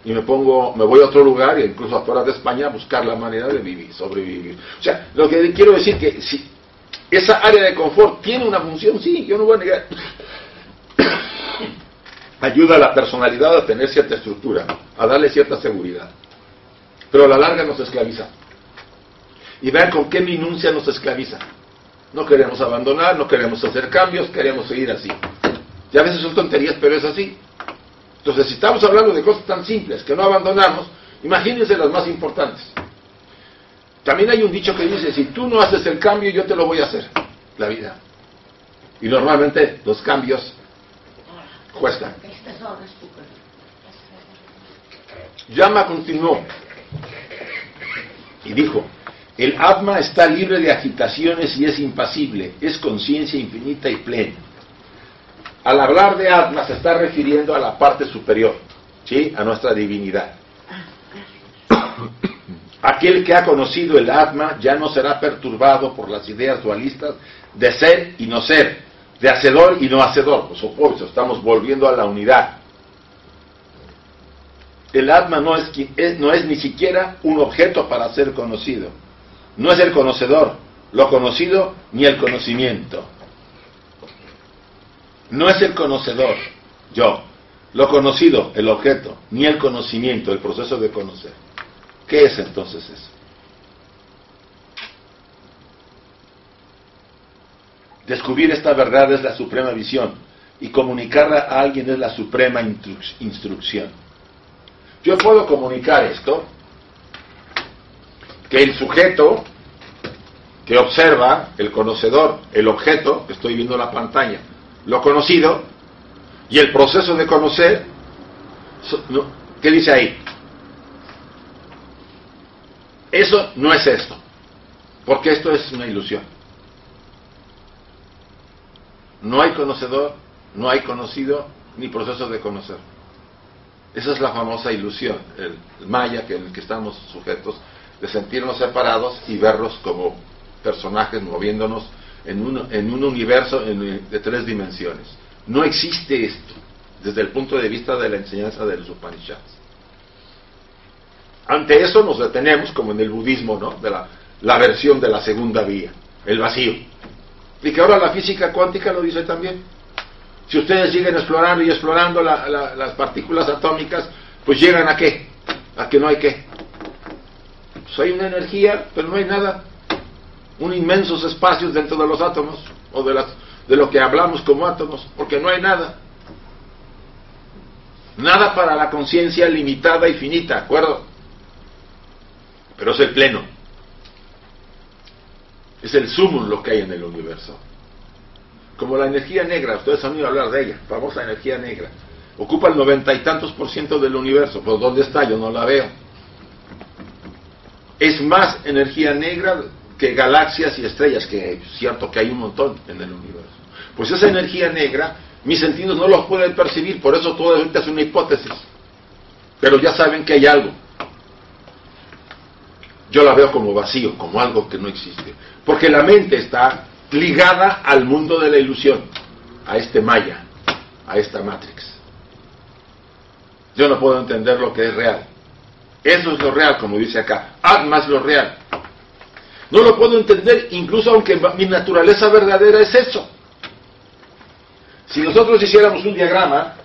y me pongo, me voy a otro lugar, incluso afuera de España, a buscar la manera de vivir, sobrevivir. O sea, lo que quiero decir que si esa área de confort tiene una función, sí, yo no voy a negar. Ayuda a la personalidad a tener cierta estructura, a darle cierta seguridad. Pero a la larga nos esclaviza. Y vean con qué minuncia nos esclaviza. No queremos abandonar, no queremos hacer cambios, queremos seguir así. Y a veces son tonterías, pero es así. Entonces, si estamos hablando de cosas tan simples que no abandonamos, imagínense las más importantes. También hay un dicho que dice, si tú no haces el cambio, yo te lo voy a hacer. La vida. Y normalmente los cambios cuestan. Yama continuó y dijo, el Atma está libre de agitaciones y es impasible, es conciencia infinita y plena. Al hablar de Atma se está refiriendo a la parte superior, ¿sí? a nuestra divinidad. Aquel que ha conocido el Atma ya no será perturbado por las ideas dualistas de ser y no ser, de hacedor y no hacedor. Por supuesto, estamos volviendo a la unidad. el Atma no es- no es ni siquiera un objeto para ser conocido. No es el conocedor, lo conocido ni el conocimiento. No es el conocedor, yo. Lo conocido, el objeto, ni el conocimiento, el proceso de conocer. ¿Qué es entonces eso? Descubrir esta verdad es la suprema visión y comunicarla a alguien es la suprema instru- instrucción. Yo puedo comunicar esto, que el sujeto que observa, el conocedor, el objeto, que estoy viendo en la pantalla, lo conocido y el proceso de conocer, ¿qué dice ahí? Eso no es esto, porque esto es una ilusión. No hay conocedor, no hay conocido, ni proceso de conocer. Esa es la famosa ilusión, el, maya que, en el que estamos sujetos, de sentirnos separados y verlos como personajes moviéndonos en un, universo en- de tres dimensiones. No existe esto desde el punto de vista de la enseñanza de los Upanishads. Ante eso nos detenemos, como en el budismo, ¿no? De la versión de la segunda vía, el vacío. Y que ahora la física cuántica lo dice también. Si ustedes siguen explorando y explorando la- la- las partículas atómicas, pues llegan a qué? A que no hay qué. Pues hay una energía, pero no hay nada. Un inmensos espacios dentro de los átomos, o de, las, de lo que hablamos como átomos, porque no hay nada. Nada para la conciencia limitada y finita, ¿de acuerdo? Pero es el pleno. Es el sumum lo que hay en el universo. Como la energía negra, ustedes han oído hablar de ella, famosa energía negra. Ocupa el noventa y tantos por ciento del universo, pues ¿dónde está? Yo no la veo. Es más energía negra que galaxias y estrellas, que es cierto que hay un montón en el universo. Pues esa energía negra, mis sentidos no los pueden percibir, por eso todo ahorita es una hipótesis. Pero ya saben que hay algo. Yo la veo como vacío, como algo que no existe. Porque la mente está ligada al mundo de la ilusión, a este maya, a esta matrix. Yo no puedo entender lo que es real. Eso es lo real, como dice acá. Atma es lo real. No lo puedo entender incluso aunque mi naturaleza verdadera es eso. Si nosotros hiciéramos un diagrama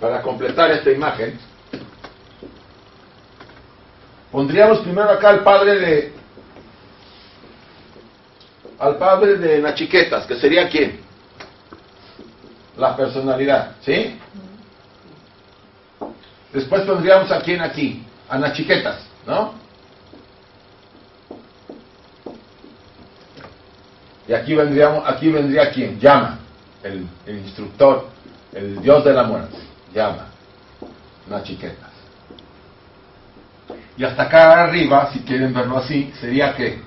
para completar esta imagen, pondríamos primero acá al padre de al padre de Nachiquetas, que sería quién? La personalidad, ¿sí? Después pondríamos a quién aquí, a Nachiquetas, ¿no? Y aquí vendríamos, aquí vendría quién, Llama, el, el instructor, el dios de la muerte, Llama, Nachiquetas. Y hasta acá arriba, si quieren verlo así, sería que.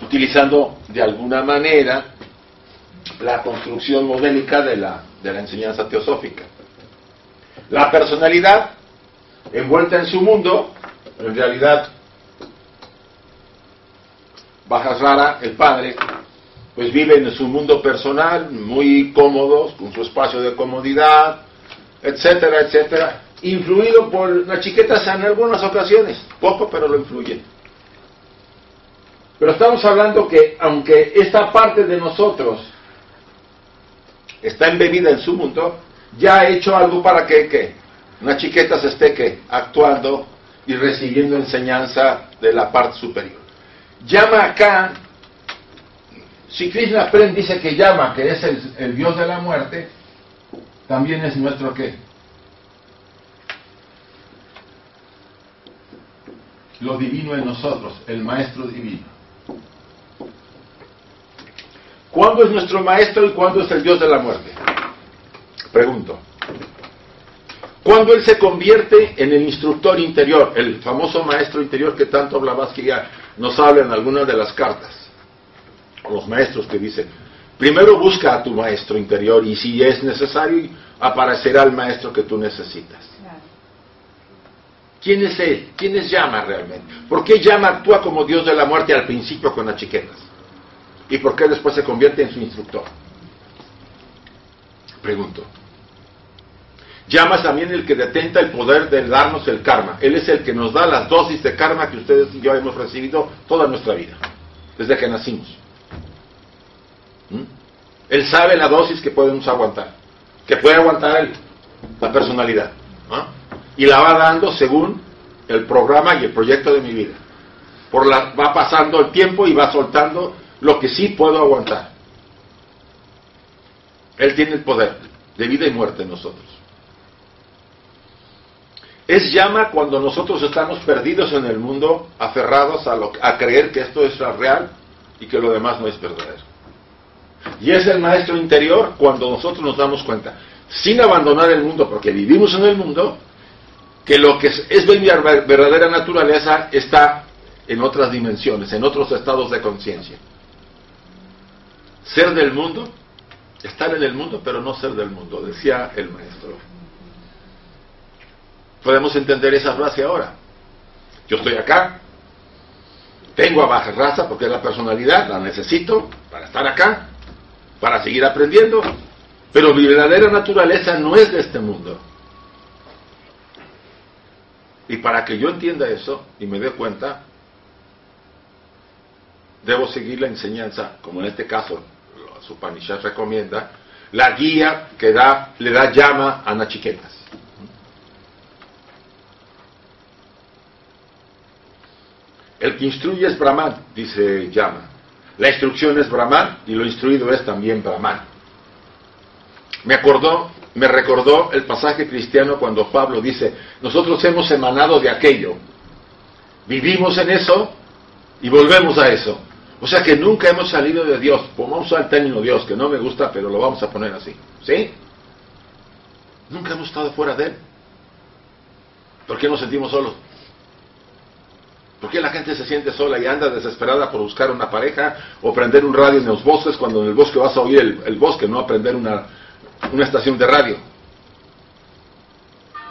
Utilizando de alguna manera la construcción modélica de la, de la enseñanza teosófica. La personalidad, envuelta en su mundo, en realidad, Bajasrara, el padre, pues vive en su mundo personal, muy cómodos, con su espacio de comodidad, etcétera, etcétera, influido por Nachiquetas en algunas ocasiones, poco, pero lo influyen. Pero estamos hablando que aunque esta parte de nosotros está embebida en su mundo, ya ha hecho algo para que, que Nachiquetas esté que actuando y recibiendo enseñanza de la parte superior. Llama acá, si Krishna Prem dice que llama, que es el dios de la muerte, también es nuestro qué? Lo divino en nosotros, el maestro divino. ¿Cuándo es nuestro maestro y cuándo es el dios de la muerte? Pregunto. Cuando él se convierte en el instructor interior, el famoso maestro interior que tanto Blavatsky ya nos habla en algunas de las cartas, los maestros que dicen, primero busca a tu maestro interior y si es necesario aparecerá el maestro que tú necesitas. ¿Quién es él? ¿Quién es Llama realmente? ¿Por qué Llama actúa como Dios de la muerte al principio con las chiquetas? ¿Y por qué después se convierte en su instructor? Pregunto. Llama también el que detenta el poder de darnos el karma. Él es el que nos da las dosis de karma que ustedes y yo hemos recibido toda nuestra vida, desde que nacimos. Él sabe la dosis que podemos aguantar, que puede aguantar él, la personalidad. Y la va dando según el programa y el proyecto de mi vida. Por la, va pasando el tiempo y va soltando lo que sí puedo aguantar. Él tiene el poder de vida y muerte en nosotros. Es llama cuando nosotros estamos perdidos en el mundo, aferrados a, a creer que esto es real y que lo demás no es verdadero. Y es el maestro interior cuando nosotros nos damos cuenta, sin abandonar el mundo, porque vivimos en el mundo, que lo que es, verdadera naturaleza está en otras dimensiones, en otros estados de conciencia. Ser del mundo, estar en el mundo, pero no ser del mundo, decía el maestro. Podemos entender esa frase ahora. Yo estoy acá, tengo a baja raza porque es la personalidad, la necesito para estar acá, para seguir aprendiendo, pero mi verdadera naturaleza no es de este mundo. Y para que yo entienda eso y me dé cuenta, debo seguir la enseñanza, como en este caso su Panishad recomienda, la guía que da, le da llama a Nachiquetas. El que instruye es Brahman, dice Yama. La instrucción es Brahman y lo instruido es también Brahman. Me acordó, me recordó el pasaje cristiano cuando Pablo dice, nosotros hemos emanado de aquello, vivimos en eso y volvemos a eso. O sea que nunca hemos salido de Dios. Vamos a término Dios, que no me gusta, pero lo vamos a poner así. ¿Sí? Nunca hemos estado fuera de Él. ¿Por qué nos sentimos solos? ¿Por qué la gente se siente sola y anda desesperada por buscar una pareja o prender un radio en los bosques cuando en el bosque vas a oír el, bosque, no aprender una, una estación de radio?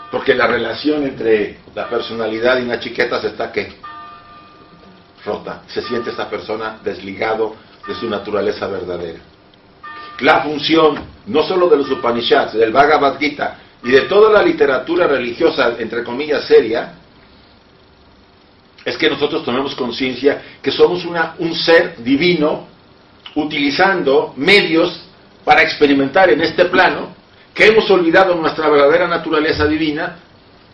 Porque la relación entre la personalidad y una chiqueta se está que rota. Se siente esta persona desligado de su naturaleza verdadera. La función, no solo de los Upanishads, del Bhagavad Gita y de toda la literatura religiosa, entre comillas, seria, es que nosotros tomemos conciencia que somos un ser divino utilizando medios para experimentar en este plano, que hemos olvidado nuestra verdadera naturaleza divina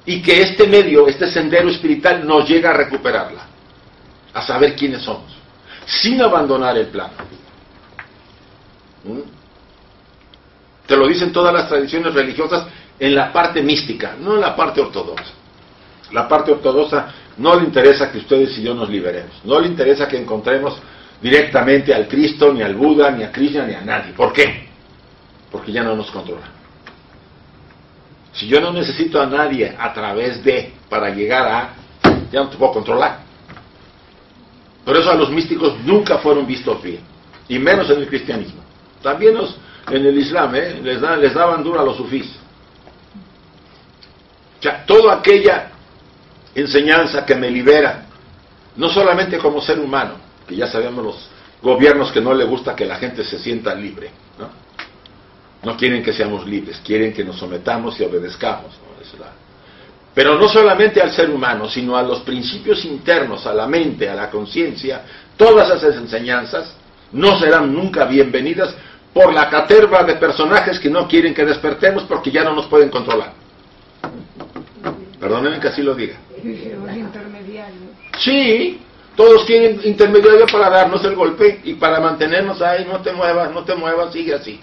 y que este medio, este sendero espiritual nos llega a recuperarla, a saber quiénes somos, sin abandonar el plano. ¿Mm? Te lo dicen todas las tradiciones religiosas en la parte mística, no en la parte ortodoxa. La parte ortodoxa no le interesa que ustedes y yo nos liberemos. No le interesa que encontremos directamente al Cristo, ni al Buda, ni a Krishna, ni a nadie. ¿Por qué? Porque ya no nos controla. Si yo no necesito a nadie a través de para llegar a, ya no te puedo controlar. Por eso a los místicos nunca fueron vistos bien, y menos en el cristianismo. También en el Islam ¿eh? les, les daban duro a los sufís. O sea, toda aquella enseñanza que me libera, no solamente como ser humano, que ya sabemos los gobiernos que no le gusta que la gente se sienta libre, ¿no? Quieren que seamos libres, quieren que nos sometamos y obedezcamos. Pero no solamente al ser humano, sino a los principios internos, a la mente, a la conciencia, todas esas enseñanzas no serán nunca bienvenidas por la caterva de personajes que no quieren que despertemos porque ya no nos pueden controlar. Perdónenme que así lo diga. Sí, todos quieren intermediario para darnos el golpe y para mantenernos ahí, no te muevas, no te muevas, sigue así.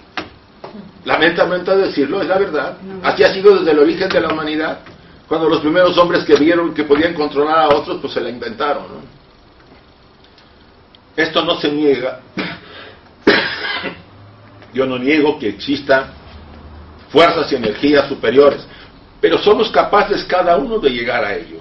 Lamentablemente decirlo, es la verdad. Así ha sido desde el origen de la humanidad. Cuando los primeros hombres que vieron que podían controlar a otros, pues se la inventaron. Esto no se niega. Yo no niego que existan fuerzas y energías superiores pero somos capaces cada uno de llegar a ello.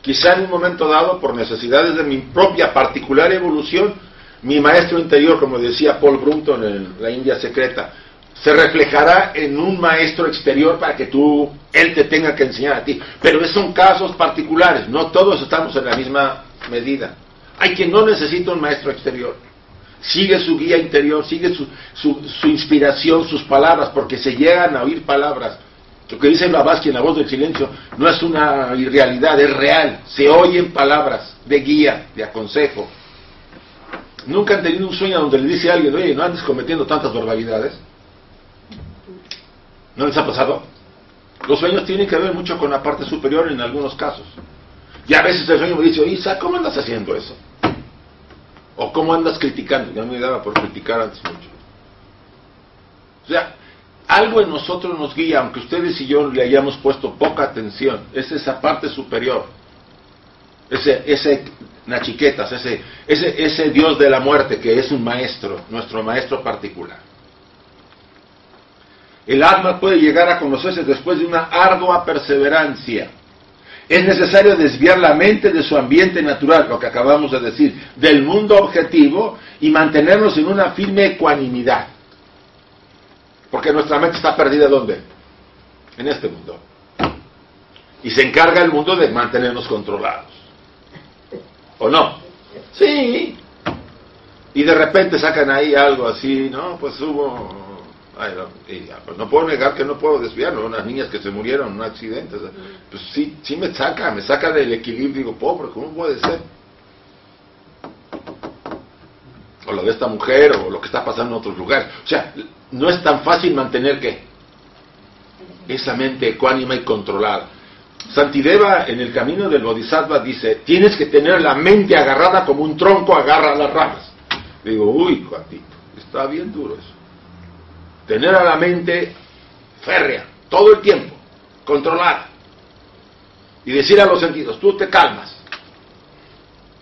Quizá en un momento dado, por necesidades de mi propia particular evolución, mi maestro interior, como decía Paul Brunton en La India Secreta, se reflejará en un maestro exterior para que tú, él te tenga que enseñar a ti. Pero son casos particulares, no todos estamos en la misma medida. Hay quien no necesita un maestro exterior. sigue su guía interior, sigue su, su, su inspiración, sus palabras, porque se llegan a oír palabras. Lo que dice Blavatsky en la voz del silencio no es una irrealidad, es real. Se oyen palabras de guía, de aconsejo. ¿Nunca han tenido un sueño donde le dice a alguien, oye, no andes cometiendo tantas barbaridades? ¿No les ha pasado? Los sueños tienen que ver mucho con la parte superior en algunos casos. Y a veces el sueño me dice, Isa, ¿cómo andas haciendo eso? O ¿cómo andas criticando? Ya me daba por criticar antes mucho. O sea, algo en nosotros nos guía, aunque ustedes y yo le hayamos puesto poca atención. Es esa parte superior. Ese, ese nachiquetas, ese, ese, ese Dios de la muerte que es un maestro, nuestro maestro particular. El alma puede llegar a conocerse después de una ardua perseverancia. Es necesario desviar la mente de su ambiente natural, lo que acabamos de decir, del mundo objetivo y mantenernos en una firme ecuanimidad. Porque nuestra mente está perdida ¿dónde? En este mundo. Y se encarga el mundo de mantenernos controlados. ¿O no? Sí. Y de repente sacan ahí algo así, ¿no? Pues hubo... Ay, no, pues no puedo negar que no puedo desviarlo. Unas niñas que se murieron en un accidente. pues sí, sí me saca, me saca del equilibrio. Digo, pobre, ¿cómo puede ser? O lo de esta mujer, o lo que está pasando en otros lugares. O sea, no es tan fácil mantener que esa mente ecuánima y controlada. Santideva en el camino del Bodhisattva dice, tienes que tener la mente agarrada como un tronco agarra las ramas. Digo, uy, cuatito, está bien duro eso. Tener a la mente férrea, todo el tiempo, controlada. Y decir a los sentidos, tú te calmas.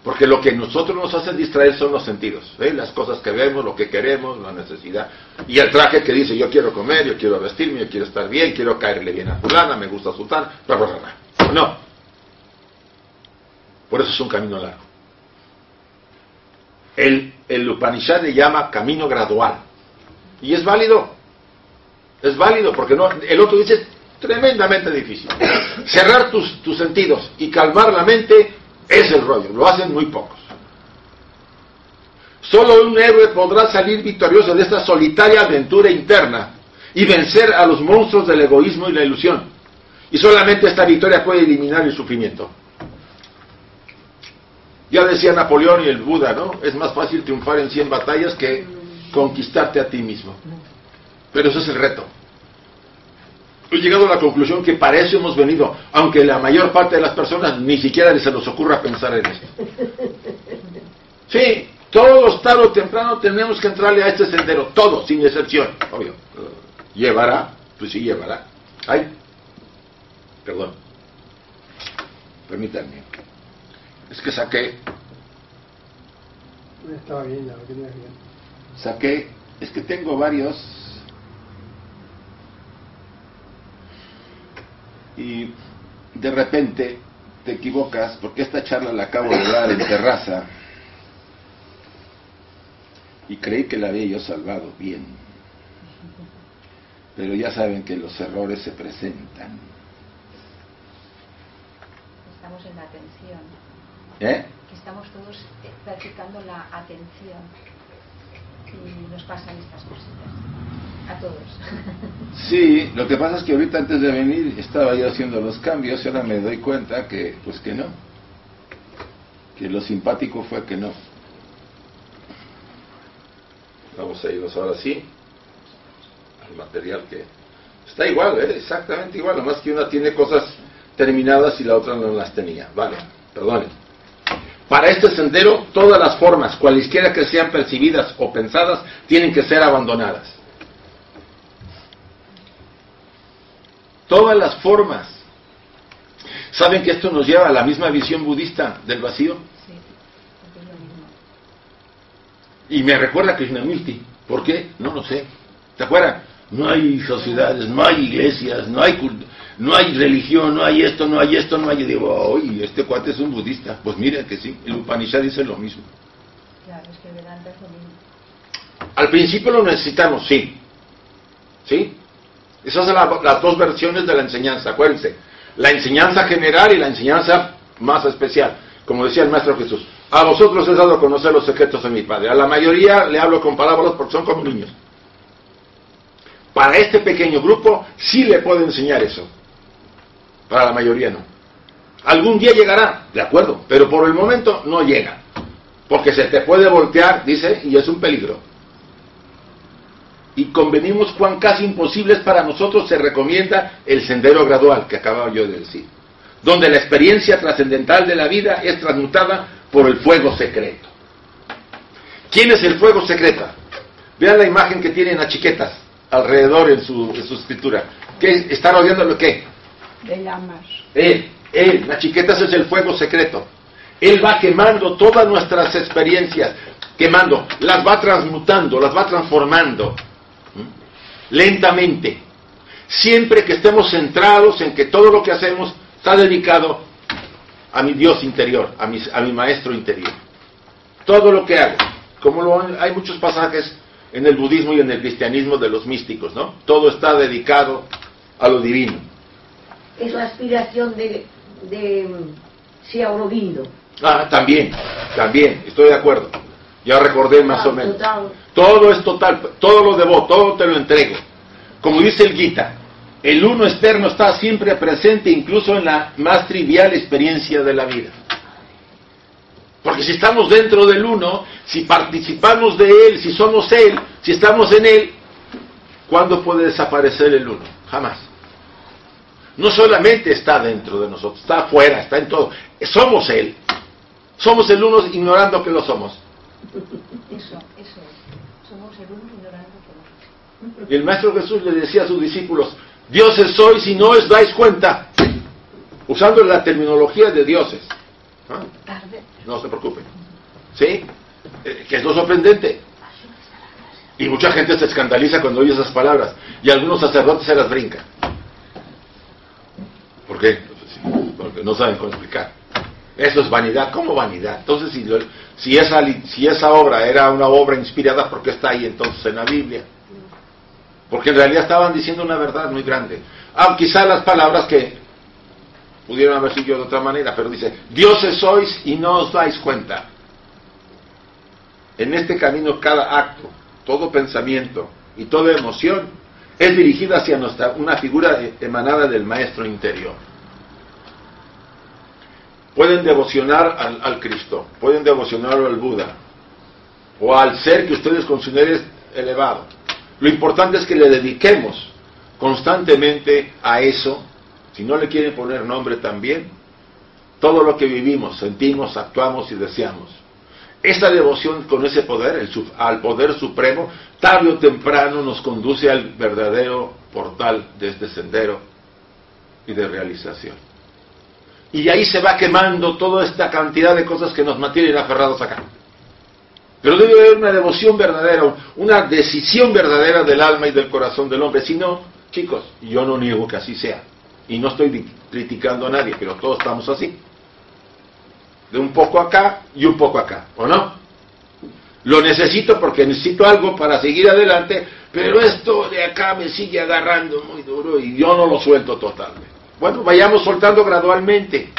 Porque lo que nosotros nos hace distraer son los sentidos, ¿eh? las cosas que vemos, lo que queremos, la necesidad. Y el traje que dice, yo quiero comer, yo quiero vestirme, yo quiero estar bien, quiero caerle bien a fulana, me gusta bla, bla, bla. No. Por eso es un camino largo. El, el Upanishad le llama camino gradual. Y es válido. Es válido porque no, el otro dice tremendamente difícil. Cerrar tus, tus sentidos y calmar la mente es el rollo, lo hacen muy pocos. Solo un héroe podrá salir victorioso de esta solitaria aventura interna y vencer a los monstruos del egoísmo y la ilusión. Y solamente esta victoria puede eliminar el sufrimiento. Ya decía Napoleón y el Buda, ¿no? Es más fácil triunfar en 100 batallas que conquistarte a ti mismo. Pero ese es el reto. He llegado a la conclusión que para eso hemos venido, aunque la mayor parte de las personas ni siquiera se nos ocurra pensar en esto. Sí, todos tarde o temprano tenemos que entrarle a este sendero, todos, sin excepción, obvio. ¿Llevará? Pues sí, llevará. Ay, perdón. Permítanme. Es que saqué, Estaba bien, ya lo tenía bien. saqué, es que tengo varios y de repente te equivocas porque esta charla la acabo de dar en terraza y creí que la había yo salvado bien. Pero ya saben que los errores se presentan. Estamos en la atención. ¿Eh? Que estamos todos eh, practicando la atención. Y nos pasan estas cositas. A todos. Sí, lo que pasa es que ahorita antes de venir estaba yo haciendo los cambios y ahora me doy cuenta que, pues que no. Que lo simpático fue que no. Vamos a irnos ahora sí al material que está igual, ¿eh? exactamente igual, nomás que una tiene cosas terminadas y la otra no las tenía. Vale, perdonen. Para este sendero, todas las formas, cualesquiera que sean percibidas o pensadas, tienen que ser abandonadas. Todas las formas. ¿Saben que esto nos lleva a la misma visión budista del vacío? Sí, es lo mismo. Y me recuerda a Krishnamurti. ¿Por qué? No lo sé. ¿Te acuerdas? No hay sociedades, no hay iglesias, no hay no hay religión, no hay esto, no hay esto, no hay... Y digo, oye, este cuate es un budista. Pues mira que sí, el Upanishad dice lo mismo. Claro, es que Vedanta es lo mismo. Al principio lo necesitamos, sí. ¿Sí? Esas son la- las dos versiones de la enseñanza, acuérdense. La enseñanza general y la enseñanza más especial. Como decía el Maestro Jesús, A vosotros he dado a conocer los secretos de mi Padre. A la mayoría le hablo con parábolas porque son como niños. Para este pequeño grupo sí le puedo enseñar eso. Para la mayoría no. Algún día llegará, de acuerdo, pero por el momento no llega. Porque se te puede voltear, dice, y es un peligro. Y convenimos cuán casi imposible es para nosotros se recomienda el sendero gradual que acababa yo de decir, donde la experiencia trascendental de la vida es transmutada por el fuego secreto. ¿Quién es el fuego secreto? Vean la imagen que tienen las chiquetas alrededor en su, en su escritura. ¿Qué está rodeando lo que? De llamas. Él, él, las chiquetas es el fuego secreto. Él va quemando todas nuestras experiencias, quemando, las va transmutando, las va transformando. Lentamente. Siempre que estemos centrados en que todo lo que hacemos está dedicado a mi Dios interior, a mi, a mi maestro interior. Todo lo que hago, como lo, hay muchos pasajes en el budismo y en el cristianismo de los místicos, ¿no? Todo está dedicado a lo divino. Es la aspiración de, de Xi Aurobindo. Ah, también, también, estoy de acuerdo. Ya recordé más o menos. Total. Todo es total, todo lo debo, todo te lo entrego. Como dice el Gita, el uno externo está siempre presente incluso en la más trivial experiencia de la vida. Porque si estamos dentro del uno, si participamos de él, si somos él, si estamos en él, ¿cuándo puede desaparecer el uno? Jamás. No solamente está dentro de nosotros, está afuera, está en todo. Somos él. Somos el uno ignorando que lo somos. Eso, eso es. Somos el uno ignorando Y el Maestro Jesús le decía a sus discípulos, dioses sois si no os dais cuenta, usando la terminología de dioses. ¿Ah? No se preocupen. ¿Sí? Eh, que es lo sorprendente. Y mucha gente se escandaliza cuando oye esas palabras. Y algunos sacerdotes se las brincan. ¿Por qué? Porque no saben cómo explicar. Eso es vanidad. ¿Cómo vanidad? Entonces, si, lo- si, esa, si esa obra era una obra inspirada, ¿por qué está ahí entonces en la Biblia? Porque en realidad estaban diciendo una verdad muy grande. Ah, quizá las palabras que pudieron haber sido de otra manera, pero dice, dioses sois y no os dais cuenta. En este camino cada acto, todo pensamiento y toda emoción es dirigida hacia nuestra, una figura e- emanada del maestro interior. Pueden devocionar al, Cristo, pueden devocionar al Buda o al ser que ustedes consideren elevado. Lo importante es que le dediquemos constantemente a eso, si no le quieren poner nombre también, todo lo que vivimos, sentimos, actuamos y deseamos. Esta devoción con ese poder, al poder supremo, tarde o temprano nos conduce al verdadero portal de este sendero y de realización. Y ahí se va quemando toda esta cantidad de cosas que nos mantienen aferrados acá. Pero debe haber una devoción verdadera, una decisión verdadera del alma y del corazón del hombre. Si no, chicos, yo no niego que así sea. Y no estoy criticando a nadie, pero todos estamos así. De un poco acá y un poco acá, ¿o no? Lo necesito porque necesito algo para seguir adelante, pero esto de acá me sigue agarrando muy duro y yo no lo suelto totalmente. Bueno, vayamos soltando gradualmente.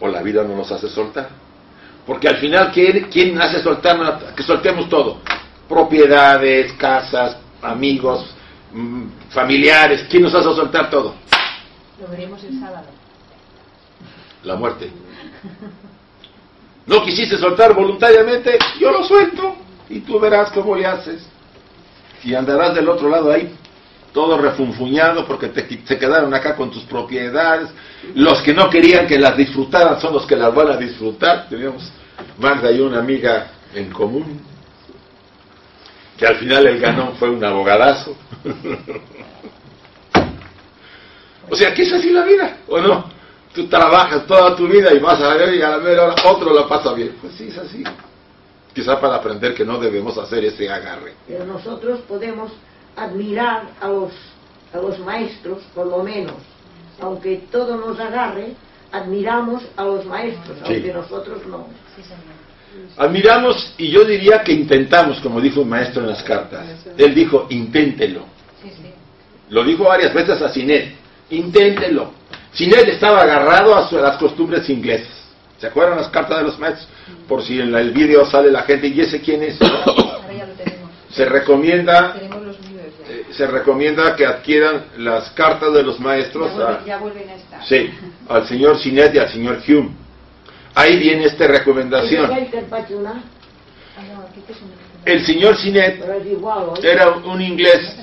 O la vida no nos hace soltar. Porque al final, ¿quién, quién hace soltar? Que soltemos todo. Propiedades, casas, amigos, mm, familiares. ¿Quién nos hace soltar todo? Lo veremos el sábado. La muerte. No quisiste soltar voluntariamente, yo lo suelto y tú verás cómo le haces. Y andarás del otro lado ahí, todo refunfuñado porque te, se quedaron acá con tus propiedades. Los que no querían que las disfrutaran son los que las van a disfrutar. Teníamos Magda y una amiga en común, que al final el ganón fue un abogadazo. O sea, que es así la vida, ¿o no? Tú trabajas toda tu vida y vas a ver y a la mera hora otro la pasa bien. Pues sí, es así. Quizá para aprender que no debemos hacer ese agarre. Pero nosotros podemos admirar a los, a los maestros, por lo menos. Aunque todo nos agarre, admiramos a los maestros, Sí. aunque nosotros no. Sí, señor. Admiramos y yo diría que intentamos, como dijo un maestro en las cartas. Él dijo, inténtelo. Sí. Lo dijo varias veces a Sinet. Inténtelo. Sinet estaba agarrado a, su- a las costumbres inglesas. ¿Se acuerdan las cartas de los maestros? Por si en el vídeo sale la gente y ese quién es. Ahora ya lo tenemos. Se recomienda, Tenemos los libros ya. Eh, se recomienda que adquieran las cartas de los Ya, maestros a- vuelven, ya vuelven a estar. sí, al señor Sinet y al señor Hume. Ahí viene esta recomendación. Ah, El señor Sinet era un inglés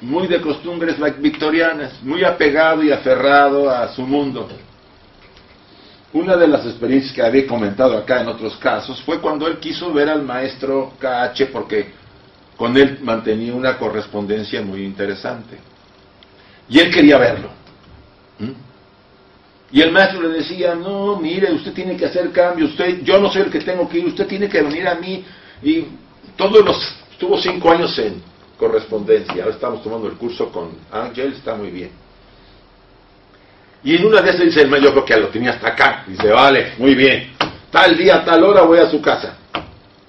muy de costumbres victorianas, muy apegado y aferrado a su mundo. Una de las experiencias que había comentado acá en otros casos fue cuando él quiso ver al maestro KH porque con él mantenía una correspondencia muy interesante. Y él quería verlo. ¿Mm? Y el maestro le decía, no, mire, usted tiene que hacer cambios, usted, yo no soy el que tengo que ir, usted tiene que venir a mí. Y todos los, estuvo cinco años en correspondencia, ahora estamos tomando el curso con Ángel, está muy bien. Y en una de esas dice el maestro, yo creo que lo tenía hasta acá, dice, vale, muy bien, tal día, tal hora voy a su casa,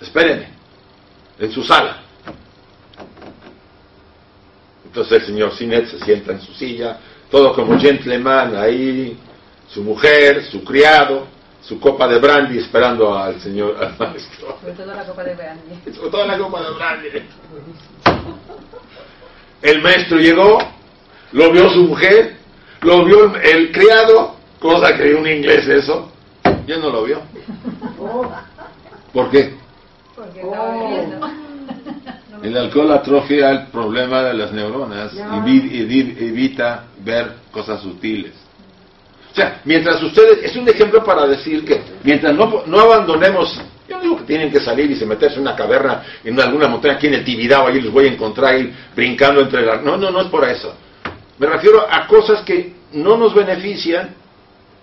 espérenme, en su sala. Entonces el señor Sinet se sienta en su silla, todo como gentleman, ahí su mujer, su criado, su copa de brandy esperando al señor, al maestro. Sobre todo la copa de brandy. Sobre todo la copa de brandy. El maestro llegó, lo vio su mujer, lo vio el, el criado, cosa que un inglés eso, ya no lo vio. ¿Por qué? Porque estaba bebiendo. El alcohol atrofia el problema de las neuronas y y evita ver cosas sutiles. O sea, mientras ustedes, es un ejemplo para decir que mientras no, no abandonemos, yo no digo que tienen que salir y se meterse en una caverna, en alguna montaña aquí en el Tibidabo, ahí los voy a encontrar ahí brincando entre las... No, no, no es por eso. Me refiero a cosas que no nos benefician,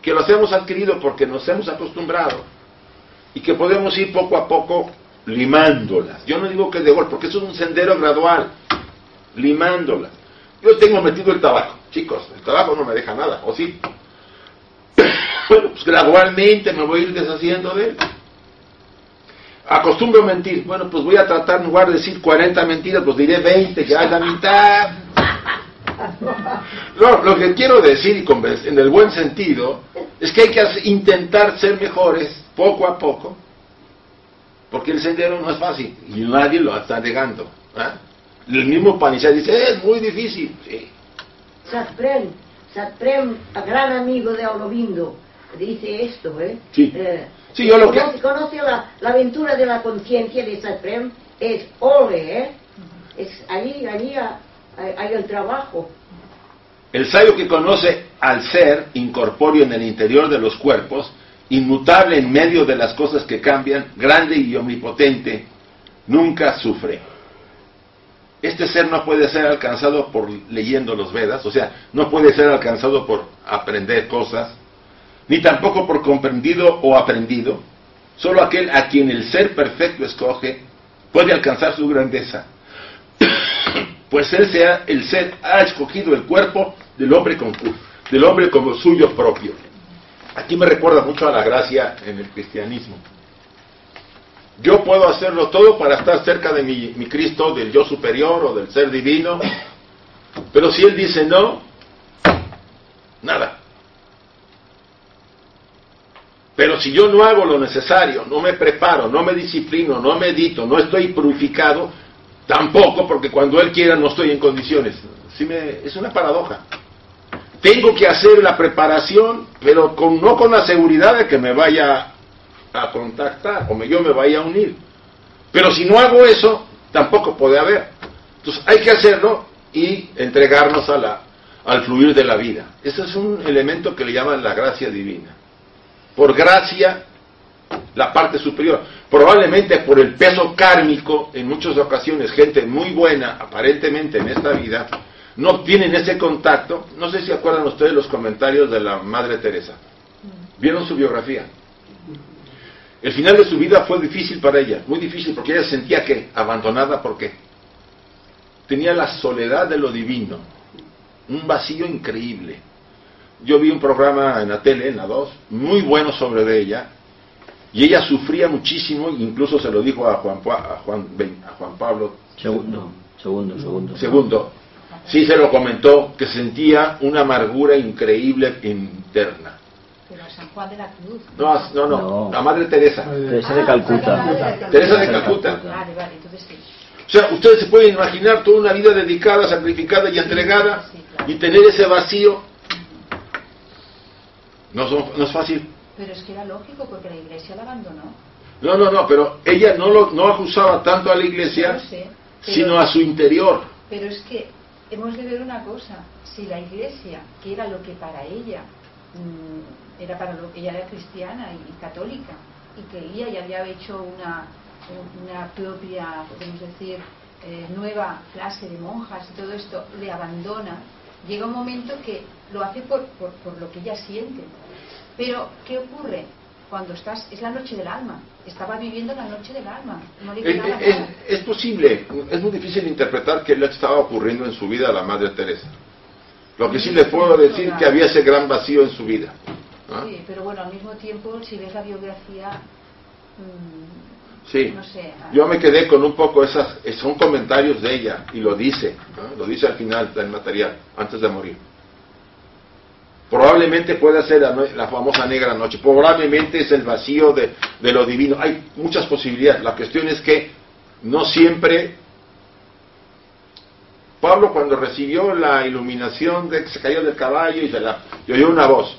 que los hemos adquirido porque nos hemos acostumbrado y que podemos ir poco a poco limándolas. Yo no digo que de golpe, porque eso es un sendero gradual, limándolas. Yo tengo metido el tabaco, chicos, el tabaco no me deja nada, ¿o sí? bueno, pues gradualmente me voy a ir deshaciendo de él. Acostumbro a mentir, bueno, pues voy a tratar, en lugar de decir 40 mentiras, pues diré 20, que es la mitad. Lo que quiero decir, y en el buen sentido, es que hay que intentar ser mejores poco a poco, porque el sendero no es fácil y nadie lo está negando. ¿ah? El mismo Panizá dice, es muy difícil. Sí. Satprem, Satprem, a gran amigo de Aurobindo, dice esto, ¿eh? Sí. Eh, Sí, yo lo que- conoce, conoce la, la aventura de la conciencia de Satprem, es ole, ¿eh? Es allí, allí ha- hay, hay el trabajo. El sabio que conoce al ser incorpóreo en el interior de los cuerpos, inmutable en medio de las cosas que cambian, grande y omnipotente, nunca sufre. Este ser no puede ser alcanzado por leyendo los Vedas, o sea, no puede ser alcanzado por aprender cosas, ni tampoco por comprendido o aprendido. Solo aquel a quien el ser perfecto escoge puede alcanzar su grandeza pues él sea el ser ha escogido el cuerpo del hombre con del hombre como suyo propio. Aquí me recuerda mucho a la gracia en el cristianismo. Yo puedo hacerlo todo para estar cerca de mi, mi Cristo, del yo superior o del ser divino, pero si él dice no, nada. Pero si yo no hago lo necesario, no me preparo, no me disciplino, no medito, no estoy purificado, tampoco, porque cuando Él quiera no estoy en condiciones. Sí me- es una paradoja. Tengo que hacer la preparación, pero con, no con la seguridad de que me vaya a contactar o me, yo me vaya a unir. Pero si no hago eso, tampoco puede haber. Entonces hay que hacerlo y entregarnos a la, al fluir de la vida. Ese es un elemento que le llaman la gracia divina. Por gracia, la parte superior. Probablemente por el peso kármico, en muchas ocasiones, gente muy buena, aparentemente en esta vida, no tienen ese contacto. No sé si acuerdan ustedes los comentarios de la Madre Teresa. ¿Vieron su biografía? El final de su vida fue difícil para ella, muy difícil, porque ella sentía que abandonada, ¿por qué? Tenía la soledad de lo divino, un vacío increíble. Yo vi un programa en la tele, en la 2, muy bueno sobre de ella, y ella sufría muchísimo, incluso se lo dijo a Juan, a Juan, a Juan Pablo Segundo, segundo, segundo. Segundo, sí se lo comentó, que sentía una amargura increíble interna. Pero a San Juan de la Cruz. No, no, no, No. la Madre Teresa. Teresa de Ah, Calcuta. De Teresa de Calcuta. Vale, vale, entonces sí. O sea, ustedes se pueden imaginar toda una vida dedicada, sacrificada y entregada Sí, claro. y tener ese vacío. No, son- no es fácil. Pero es que era lógico porque la iglesia la abandonó. No, no, no, pero ella no, lo, no acusaba tanto a la iglesia, lo sé, pero- sino a su interior. Pero es que hemos de ver una cosa, si la iglesia, que era lo que para ella, mm, era para lo que ella era cristiana y, católica, y creía y había hecho una, una propia, podemos decir, eh, nueva clase de monjas y todo esto, le abandona, llega un momento que lo hace por, por, por lo que ella siente. Pero, ¿qué ocurre? Cuando estás, es la noche del alma, estaba viviendo la noche del alma, no le Es, es- posible, es muy difícil interpretar qué le estaba ocurriendo en su vida a la Madre Teresa. Lo que sí le puedo decir que había ese gran vacío en su vida. ¿ah? Sí, pero bueno, al mismo tiempo, si ves la biografía, mm, Sí. no sé. ah, Yo me quedé con un poco esas, son comentarios de ella y lo dice, lo dice al final del material, antes de morir. Probablemente pueda ser la, la famosa negra noche, probablemente es el vacío de, de lo divino. Hay muchas posibilidades. La cuestión es que no siempre. Pablo cuando recibió la iluminación de que se cayó del caballo y, se la, y oyó una voz.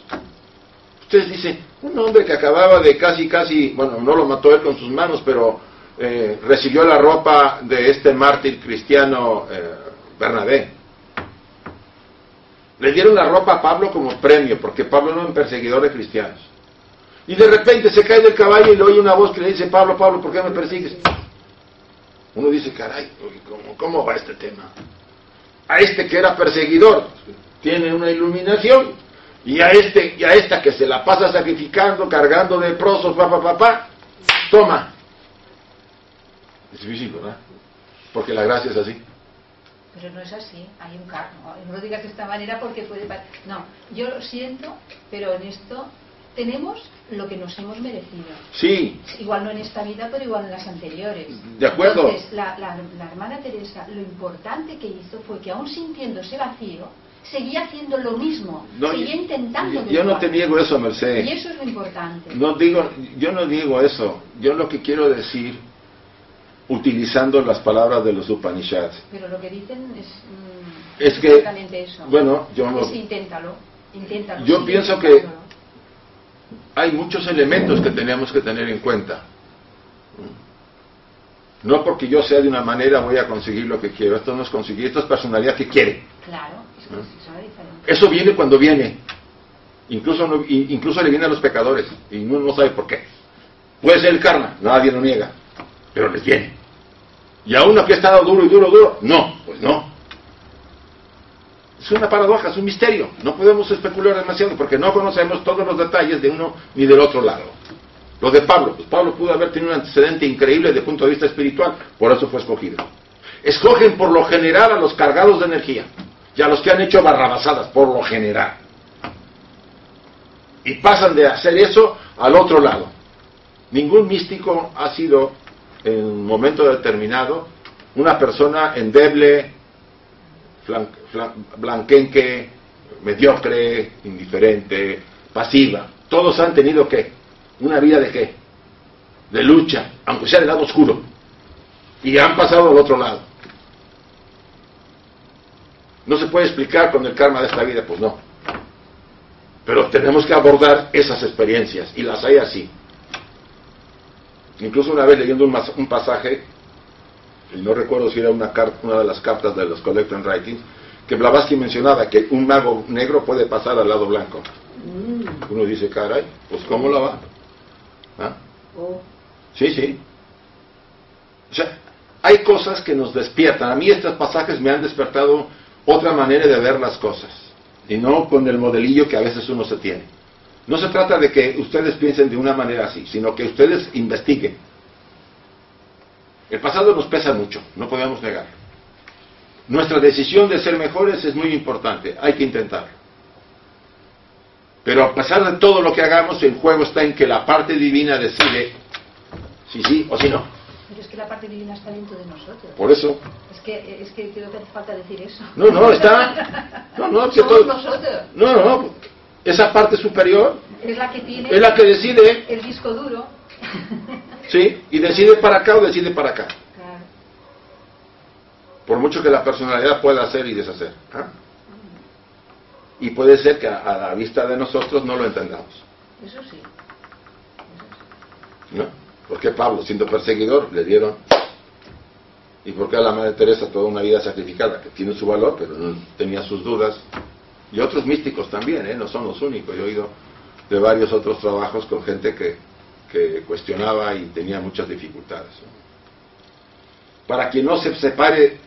Ustedes dicen, un hombre que acababa de casi, casi, bueno, no lo mató él con sus manos, pero eh, recibió la ropa de este mártir cristiano eh, Bernabé. Le dieron la ropa a Pablo como premio, porque Pablo era un perseguidor de cristianos. Y de repente se cae del caballo y le oye una voz que le dice, Pablo, Pablo, ¿por qué me persigues? Uno dice, caray, ¿cómo, cómo va este tema? A este que era perseguidor tiene una iluminación y a este y a esta que se la pasa sacrificando, cargando de prosos, papá, papá, toma. Es difícil, ¿verdad? Porque la gracia es así. Pero no es así, hay un karma. No lo digas de esta manera porque puede... No, yo lo siento, pero en esto tenemos lo que nos hemos merecido. Sí, Igual no en esta vida, pero igual en las anteriores. De acuerdo. Entonces, la, la- la hermana Teresa, lo importante que hizo fue que aún sintiéndose vacío, seguía haciendo lo mismo, No, seguía intentando. yo no te niego eso, Y Merced. eso es lo importante. No digo, yo no digo eso. Yo lo que quiero decir, utilizando las palabras de los Upanishads, Pero lo que dicen es, mm, Es que, exactamente eso. bueno, yo no- Es inténtalo, inténtalo. Yo pienso que- hay muchos elementos que tenemos que tener en cuenta. No porque yo sea de una manera voy a conseguir lo que quiero. Esto no es conseguir, esto es personalidad que quiere. Claro, es que diferente. Eso viene cuando viene. Incluso, no- incluso le viene a los pecadores y uno no sabe por qué. Puede ser el karma, nadie lo niega, pero les viene. Y a uno que ha estado duro y duro, duro, no, pues no. Es una paradoja, es un misterio. No podemos especular demasiado porque no conocemos todos los detalles de uno ni del otro lado. Lo de Pablo, pues Pablo pudo haber tenido un antecedente increíble desde el punto de vista espiritual, por eso fue escogido. Escogen por lo general a los cargados de energía y a los que han hecho barrabasadas, por lo general. Y pasan de hacer eso al otro lado. Ningún místico ha sido en un momento determinado una persona endeble, flan- blanquenque, mediocre, indiferente, pasiva. Todos han tenido qué? Una vida de qué? De lucha, aunque sea del lado oscuro. Y han pasado al otro lado. No se puede explicar con el karma de esta vida, pues no. Pero tenemos que abordar esas experiencias y las hay así. Incluso una vez leyendo un, mas- un pasaje, y no recuerdo si era una, car- una de las cartas de los Collector Writings, que Blavatsky mencionaba que un mago negro puede pasar al lado blanco. Uno dice, caray, pues ¿cómo la va? ¿Ah? Oh, Sí, sí. O sea, hay cosas que nos despiertan. A mí estos pasajes me han despertado otra manera de ver las cosas. Y no con el modelillo que a veces uno se tiene. No se trata de que ustedes piensen de una manera así, sino que ustedes investiguen. El pasado nos pesa mucho, no podemos negarlo. Nuestra decisión de ser mejores es muy importante, hay que intentarlo. Pero a pesar de todo lo que hagamos, el juego está en que la parte divina decide si sí o si no. Pero es que la parte divina está dentro de nosotros. Por eso, Es que, es que creo que hace falta decir eso. no, no, está. No, no, que todo- nosotros. No, no, esa parte superior Es la que tiene Es la que decide, el disco duro. ¿sí? Y decide para acá o decide para acá. Claro. Por mucho que la personalidad pueda hacer y deshacer. ¿ah? Y puede ser que a, a la vista de nosotros no lo entendamos. Eso sí. ¿no? ¿Por qué Pablo, siendo perseguidor, le dieron? ¿Y por qué a la Madre Teresa toda una vida sacrificada, que tiene su valor, pero no tenía sus dudas? Y otros místicos también, ¿eh? no son los únicos. Yo he oído de varios otros trabajos con gente que, cuestionaba y tenía muchas dificultades. Para quien no se separe,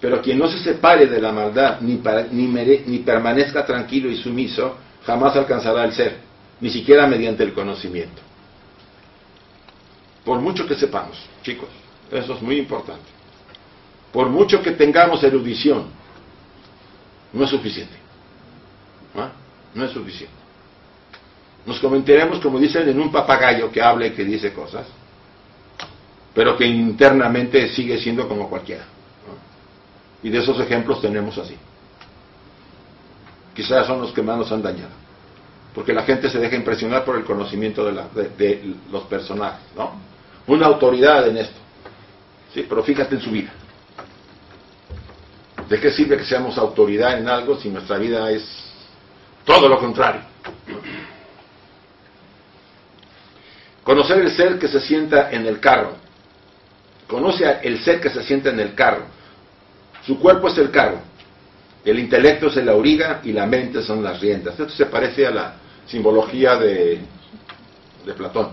pero quien no se separe de la maldad, ni, para- ni permanezca tranquilo y sumiso, jamás alcanzará el ser, ni siquiera mediante el conocimiento. Por mucho que sepamos, chicos, eso es muy importante. Por mucho que tengamos erudición, no es suficiente. ¿Ah? No es suficiente. Nos comentaremos, como dicen, en un papagayo que habla y que dice cosas, pero que internamente sigue siendo como cualquiera. Y de esos ejemplos tenemos así. Quizás son los que más nos han dañado. Porque la gente se deja impresionar por el conocimiento de, la- de- de los personajes, ¿no? Una autoridad en esto. Sí, pero fíjate en su vida. ¿De qué sirve que seamos autoridad en algo si nuestra vida es todo lo contrario? Conocer el ser que se sienta en el carro. Conoce el ser que se sienta en el carro. Su cuerpo es el carro. El intelecto es el auriga y la mente son las riendas. Esto se parece a la simbología de, de Platón.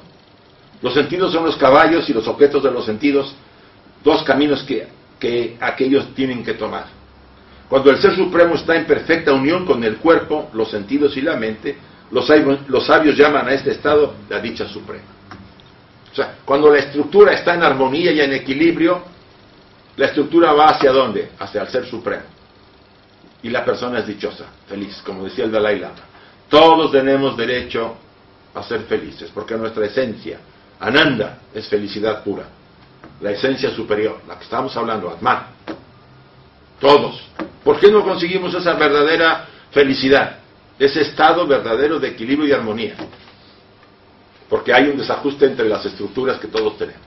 Los sentidos son los caballos y los objetos de los sentidos, dos caminos que, que aquellos tienen que tomar. Cuando el Ser Supremo está en perfecta unión con el cuerpo, los sentidos y la mente, los sabios, llaman a este estado la dicha suprema. O sea, cuando la estructura está en armonía y en equilibrio, la estructura va hacia dónde? Hacia el Ser Supremo. Y la persona es dichosa, feliz, como decía el Dalai Lama. Todos tenemos derecho a ser felices, porque nuestra esencia, Ananda, es felicidad pura. La esencia superior, la que estamos hablando, Atman. Todos. ¿Por qué no conseguimos esa verdadera felicidad? Ese estado verdadero de equilibrio y armonía. Porque hay un desajuste entre las estructuras que todos tenemos.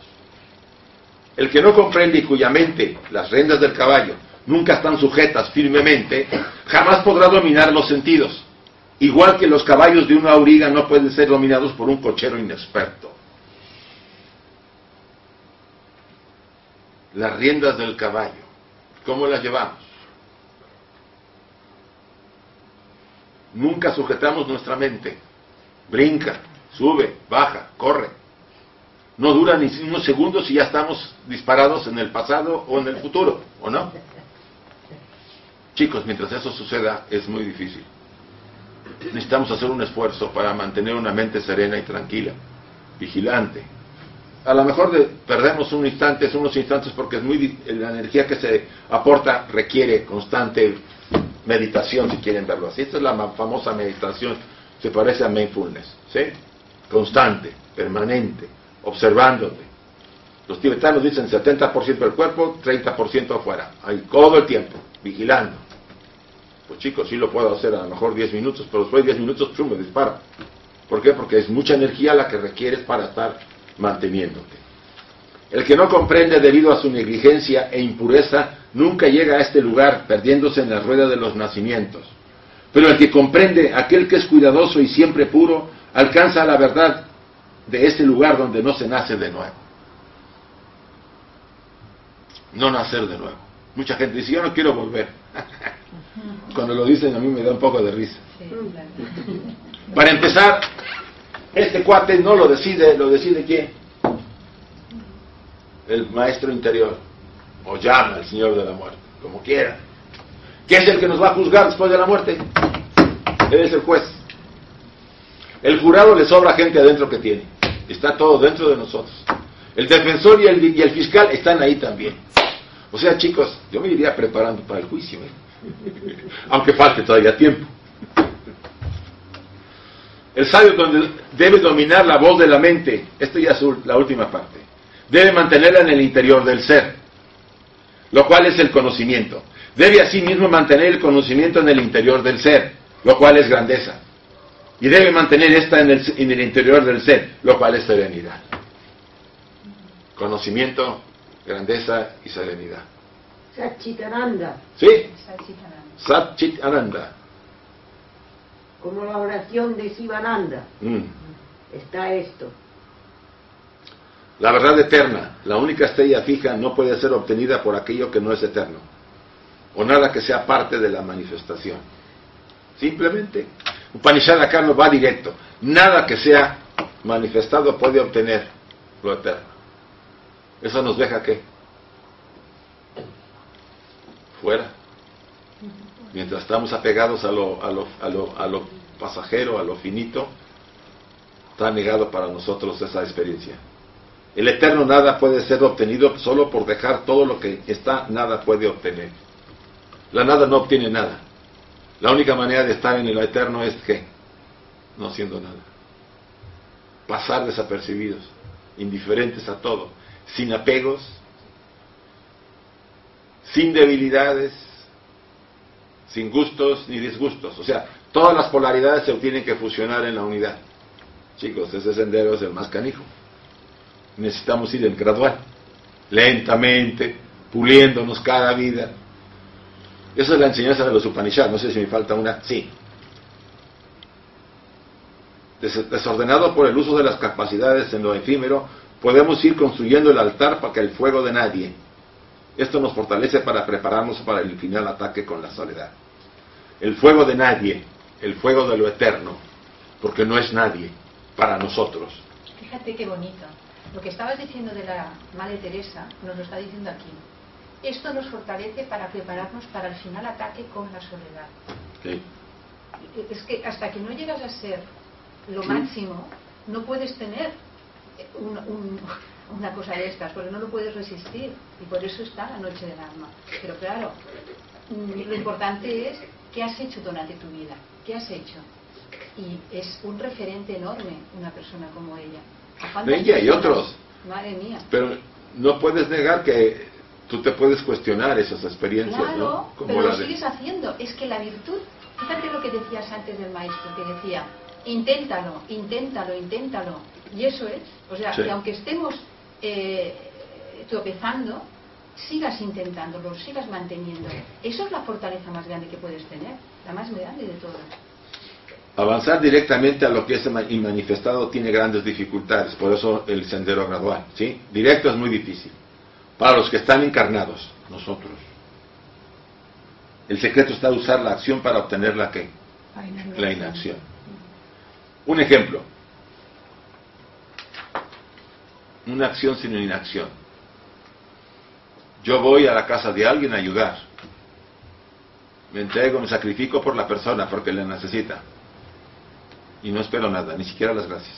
El que no comprende y cuya mente, las rendas del caballo, nunca están sujetas firmemente, jamás podrá dominar los sentidos. Igual que los caballos de una auriga no pueden ser dominados por un cochero inexperto. Las riendas del caballo, ¿cómo las llevamos? Nunca sujetamos nuestra mente. Brinca, sube, baja, corre. No dura ni unos segundos y ya estamos disparados en el pasado o en el futuro, ¿o no? Chicos, mientras eso suceda es muy difícil. Necesitamos hacer un esfuerzo para mantener una mente serena y tranquila, vigilante. A lo mejor de- perdemos un instante, unos instantes porque es muy la energía que se aporta requiere constante meditación, si quieren verlo así. Esta es la famosa meditación, se parece a mindfulness, ¿sí? Constante, permanente, observándote. Los tibetanos dicen 70% del cuerpo, 30% afuera, ahí todo el tiempo, vigilando. Pues chicos, sí lo puedo hacer a lo mejor 10 minutos, pero después de 10 minutos, chum, me dispara. ¿Por qué? Porque es mucha energía la que requieres para estar manteniéndote. El que no comprende debido a su negligencia e impureza nunca llega a este lugar, perdiéndose en la rueda de los nacimientos. Pero el que comprende, aquel que es cuidadoso y siempre puro, alcanza la verdad de ese lugar donde no se nace de nuevo. No nacer de nuevo. Mucha gente dice, yo no quiero volver. Cuando lo dicen a mí me da un poco de risa. Para empezar, este cuate no lo decide, lo decide quién? El maestro interior. O llama al Señor de la muerte, como quiera. ¿Qué es el que nos va a juzgar después de la muerte? Él es el juez. El jurado le sobra gente adentro que tiene. Está todo dentro de nosotros. El defensor y el, y el fiscal están ahí también. O sea, chicos, yo me iría preparando para el juicio. ¿eh? Aunque falte todavía tiempo. El sabio debe dominar la voz de la mente. Esto ya es la última parte. Debe mantenerla en el interior del ser, lo cual es el conocimiento. Debe asimismo mantener el conocimiento en el interior del ser, lo cual es grandeza. Y debe mantener esta en el, en el interior del ser, lo cual es serenidad. Conocimiento, grandeza y serenidad. Satchitananda, ¿Sí? Satchitananda. Sat Chit Ananda. como la oración de Sivananda, Mm. está esto. La verdad eterna, la única estrella fija, no puede ser obtenida por aquello que no es eterno, o nada que sea parte de la manifestación. Simplemente, Upanishad acá no va directo. Nada que sea manifestado puede obtener lo eterno. Eso nos deja qué? Fuera. Mientras estamos apegados a lo, a lo, a lo, a lo pasajero, a lo finito, está negado para nosotros esa experiencia. El eterno nada puede ser obtenido solo por dejar todo lo que está, nada puede obtener. La nada no obtiene nada. La única manera de estar en el eterno es que, no siendo nada. Pasar desapercibidos, indiferentes a todo, sin apegos, sin debilidades, sin gustos ni disgustos. O sea, todas las polaridades se tienen que fusionar en la unidad. Chicos, ese sendero es el más canijo necesitamos ir en gradual, lentamente, puliéndonos cada vida. Esa es la enseñanza de los Upanishads, no sé si me falta una, sí. Des- Desordenado por el uso de las capacidades en lo efímero, podemos ir construyendo el altar para que el fuego de nadie. Esto nos fortalece para prepararnos para el final ataque con la soledad. El fuego de nadie, el fuego de lo eterno, porque no es nadie para nosotros. Fíjate qué bonito. Lo que estabas diciendo de la Madre Teresa nos lo está diciendo aquí. Esto nos fortalece para prepararnos para el final ataque con la soledad. Sí. Es que hasta que no llegas a ser lo máximo, no puedes tener un- un- una cosa de estas, porque no lo puedes resistir. Y por eso está la noche del alma. Pero claro, mm, lo importante es qué has hecho durante tu vida, qué has hecho. Y es un referente enorme una persona como ella. ¿A cuántas Ella y otros. Madre mía. Pero no puedes negar que tú te puedes cuestionar esas experiencias, Claro, ¿no? Como pero lo de- sigues haciendo. Es que la virtud, fíjate lo que decías antes del maestro, que decía, inténtalo, inténtalo, inténtalo. Y eso es. O sea, Sí. que aunque estemos eh, tropezando, sigas intentándolo, sigas manteniendo. Eso es la fortaleza más grande que puedes tener, la más grande de todas. Avanzar directamente a lo que es ma- inmanifestado tiene grandes dificultades, por eso el sendero gradual, ¿sí? Directo es muy difícil. Para los que están encarnados, nosotros. El secreto está usar la acción para obtener la que la inacción. Un ejemplo. Una acción sin inacción. Yo voy a la casa de alguien a ayudar. Me entrego, me sacrifico por la persona porque le necesita. Y no espero nada, ni siquiera las gracias.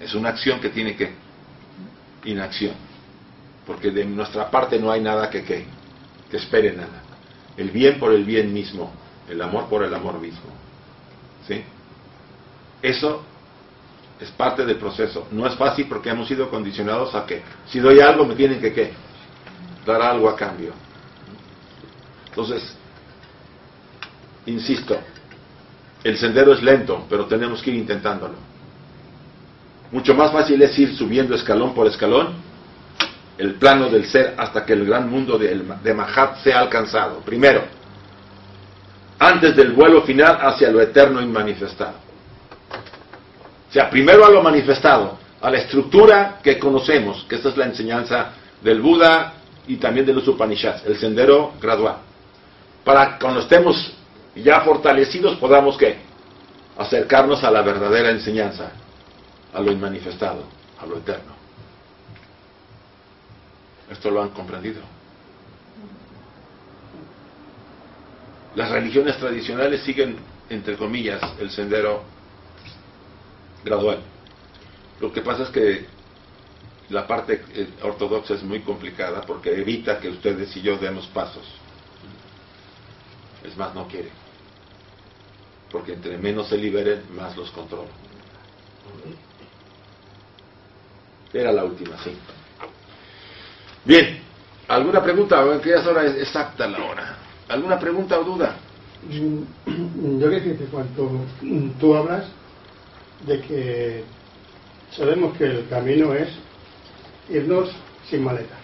Es una acción que tiene que inacción. Porque de nuestra parte no hay nada que, que, que espere nada. El bien por el bien mismo, el amor por el amor mismo. ¿Sí? Eso es parte del proceso. No es fácil porque hemos sido condicionados a que si doy algo me tienen que ¿qué? dar algo a cambio. Entonces, insisto, el sendero es lento, pero tenemos que ir intentándolo. Mucho más fácil es ir subiendo escalón por escalón el plano del ser hasta que el gran mundo de, Mahat sea alcanzado. Primero, antes del vuelo final hacia lo eterno inmanifestado. O sea, primero a lo manifestado, a la estructura que conocemos, que esta es la enseñanza del Buda y también de los Upanishads, el sendero gradual. Para cuando estemos ya fortalecidos podamos ¿qué? acercarnos a la verdadera enseñanza, a lo inmanifestado, a lo eterno. Esto lo han comprendido. Las religiones tradicionales siguen, entre comillas, el sendero gradual. Lo que pasa es que la parte eh, ortodoxa es muy complicada porque evita que ustedes y yo demos pasos. Es más, no quiere. Porque entre menos se liberen, más los controlan. Era la última, sí. Bien, ¿alguna pregunta? ¿En qué hora es exacta la hora? ¿Alguna pregunta o duda? Yo creo que cuando tú hablas de que sabemos que el camino es irnos sin maleta.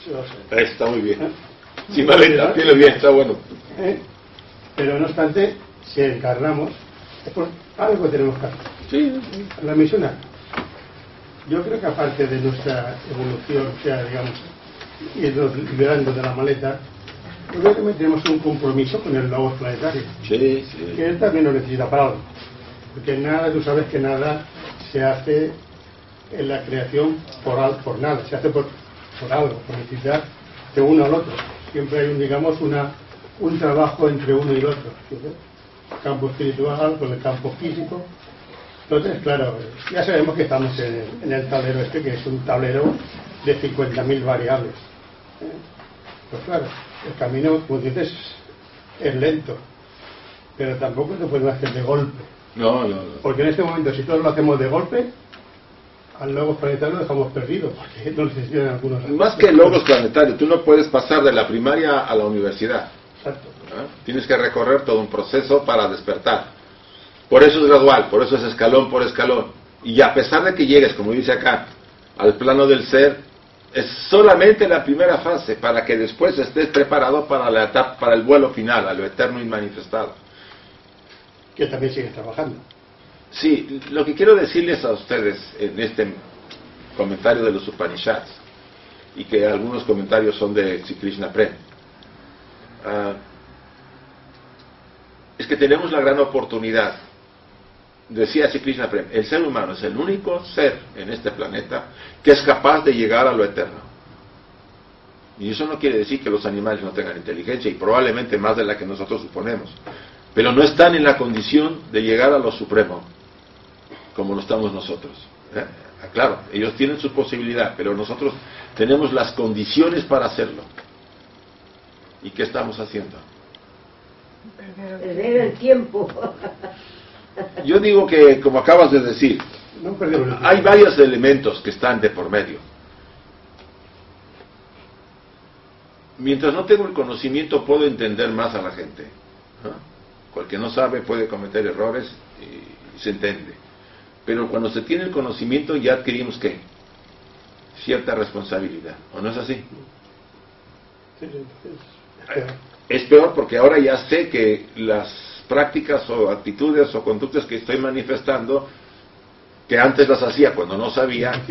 Eso lo sé. Está muy bien. ¿Eh? Sin maleta, tiene bien, está bueno. ¿Eh? Pero no obstante, si encarnamos, es por algo que tenemos que hacer. Sí, La misión. Yo creo que aparte de nuestra evolución, o sea, digamos, irnos liberando de la maleta, yo creo que también tenemos un compromiso con el lobo planetario, sí, sí. que él también lo necesita para algo. Porque nada, tú sabes que nada se hace en la creación por, al- por nada, se hace por, por algo, por necesidad de uno al otro. Siempre hay, un, digamos, una, un trabajo entre uno y el otro. ¿sí? Campo espiritual con el campo físico. Entonces, claro, ya sabemos que estamos en el, en el tablero este, que es un tablero de 50.000 variables. ¿eh? Pues claro, el camino, como dices, es lento, pero tampoco se puede hacer de golpe. No, no, no. Porque en este momento, si todos lo hacemos de golpe, al logo planetario lo dejamos perdido, porque no necesitan algunos. Más que logos planetarios, tú no puedes pasar de la primaria a la universidad. Exacto. Tienes que recorrer todo un proceso para despertar. Por eso es gradual, por eso es escalón por escalón. Y a pesar de que llegues, como dice acá, al plano del ser, es solamente la primera fase para que después estés preparado para la etapa, para el vuelo final, a lo eterno inmanifestado. Que también sigue trabajando. Sí, lo que quiero decirles a ustedes en este comentario de los Upanishads, y que algunos comentarios son de Sri Krishna Prem, ah, es que tenemos la gran oportunidad, decía Sri Krishna Prem, el ser humano es el único ser en este planeta que es capaz de llegar a lo eterno. Y eso no quiere decir que los animales no tengan inteligencia, y probablemente más de la que nosotros suponemos, pero no están en la condición de llegar a lo supremo, como lo estamos nosotros. ¿eh? Claro, ellos tienen su posibilidad, pero nosotros tenemos las condiciones para hacerlo. ¿Y qué estamos haciendo? Perder el tiempo. Yo digo que, como acabas de decir, No el hay varios elementos que están de por medio. Mientras no tengo el conocimiento, puedo entender más a la gente. ¿no? Cualquier no sabe puede cometer errores y se entiende. Pero cuando se tiene el conocimiento, ya adquirimos qué? Cierta responsabilidad. ¿O no es así? Sí, es. Es peor porque ahora ya sé que las prácticas o actitudes o conductas que estoy manifestando, que antes las hacía cuando no sabía,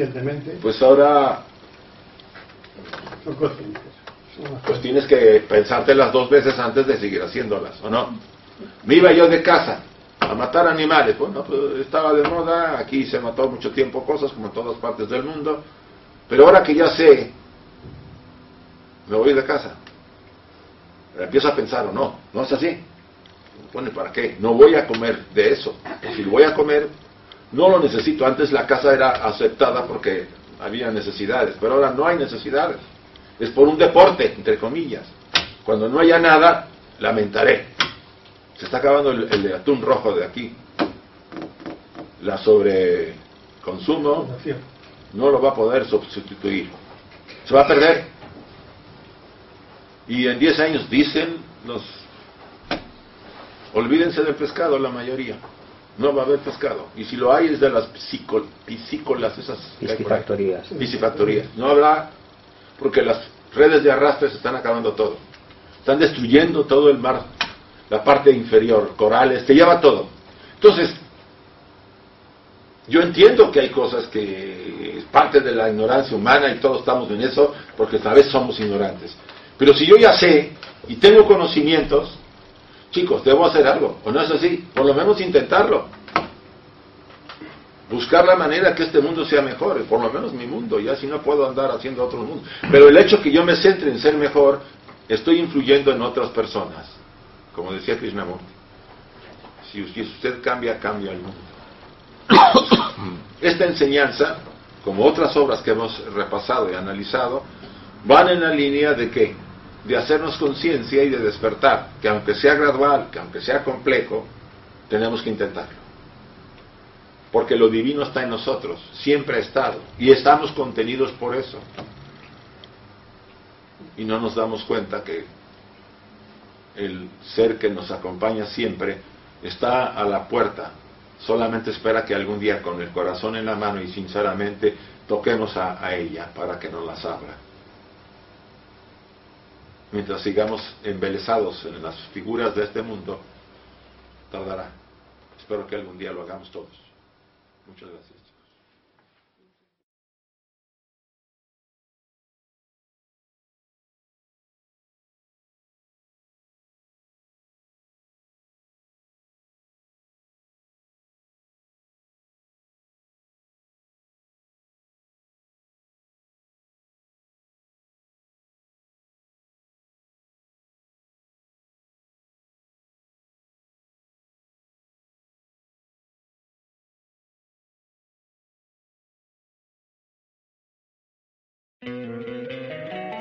pues ahora pues tienes que pensártelas dos veces antes de seguir haciéndolas, ¿o no? Me iba yo de casa a matar animales, bueno, pues estaba de moda, aquí se mató mucho tiempo cosas como en todas partes del mundo, pero ahora que ya sé, me voy de casa. Empiezo a pensar, o no, no es así. Pone, ¿para qué? No voy a comer de eso. Y si lo voy a comer, no lo necesito. Antes la casa era aceptada porque había necesidades, pero ahora no hay necesidades. Es por un deporte, entre comillas. Cuando no haya nada, lamentaré. Se está acabando el, el atún rojo de aquí. La sobreconsumo no lo va a poder sustituir. Se va a perder. Y en 10 años dicen los... Olvídense del pescado la mayoría. No va a haber pescado. Y si lo hay es de las piscícol- piscícolas, esas. Piscifactorías. Piscifactorías. No habrá, porque las redes de arrastre se están acabando todo. Están destruyendo todo el mar, la parte inferior, corales, te lleva todo. Entonces, yo entiendo que hay cosas que es parte de la ignorancia humana y todos estamos en eso, porque tal vez somos ignorantes. Pero si yo ya sé y tengo conocimientos, chicos, debo hacer algo, ¿o no es así? Por lo menos intentarlo buscar la manera que este mundo sea mejor, por lo menos mi mundo, ya si no puedo andar haciendo otro mundo. Pero el hecho que yo me centre en ser mejor, estoy influyendo en otras personas. Como decía Krishnamurti, si usted- cambia, cambia el mundo. Esta enseñanza, como otras obras que hemos repasado y analizado, van en la línea de qué? De hacernos conciencia y de despertar, que aunque sea gradual, que aunque sea complejo, tenemos que intentarlo porque lo divino está en nosotros, siempre ha estado, y estamos contenidos por eso. Y no nos damos cuenta que el ser que nos acompaña siempre, está a la puerta. Solamente espera que algún día con el corazón en la mano y sinceramente toquemos a, a ella para que nos las abra. Mientras sigamos embelesados en las figuras de este mundo, tardará. Espero que algún día lo hagamos todos. Muchas gracias.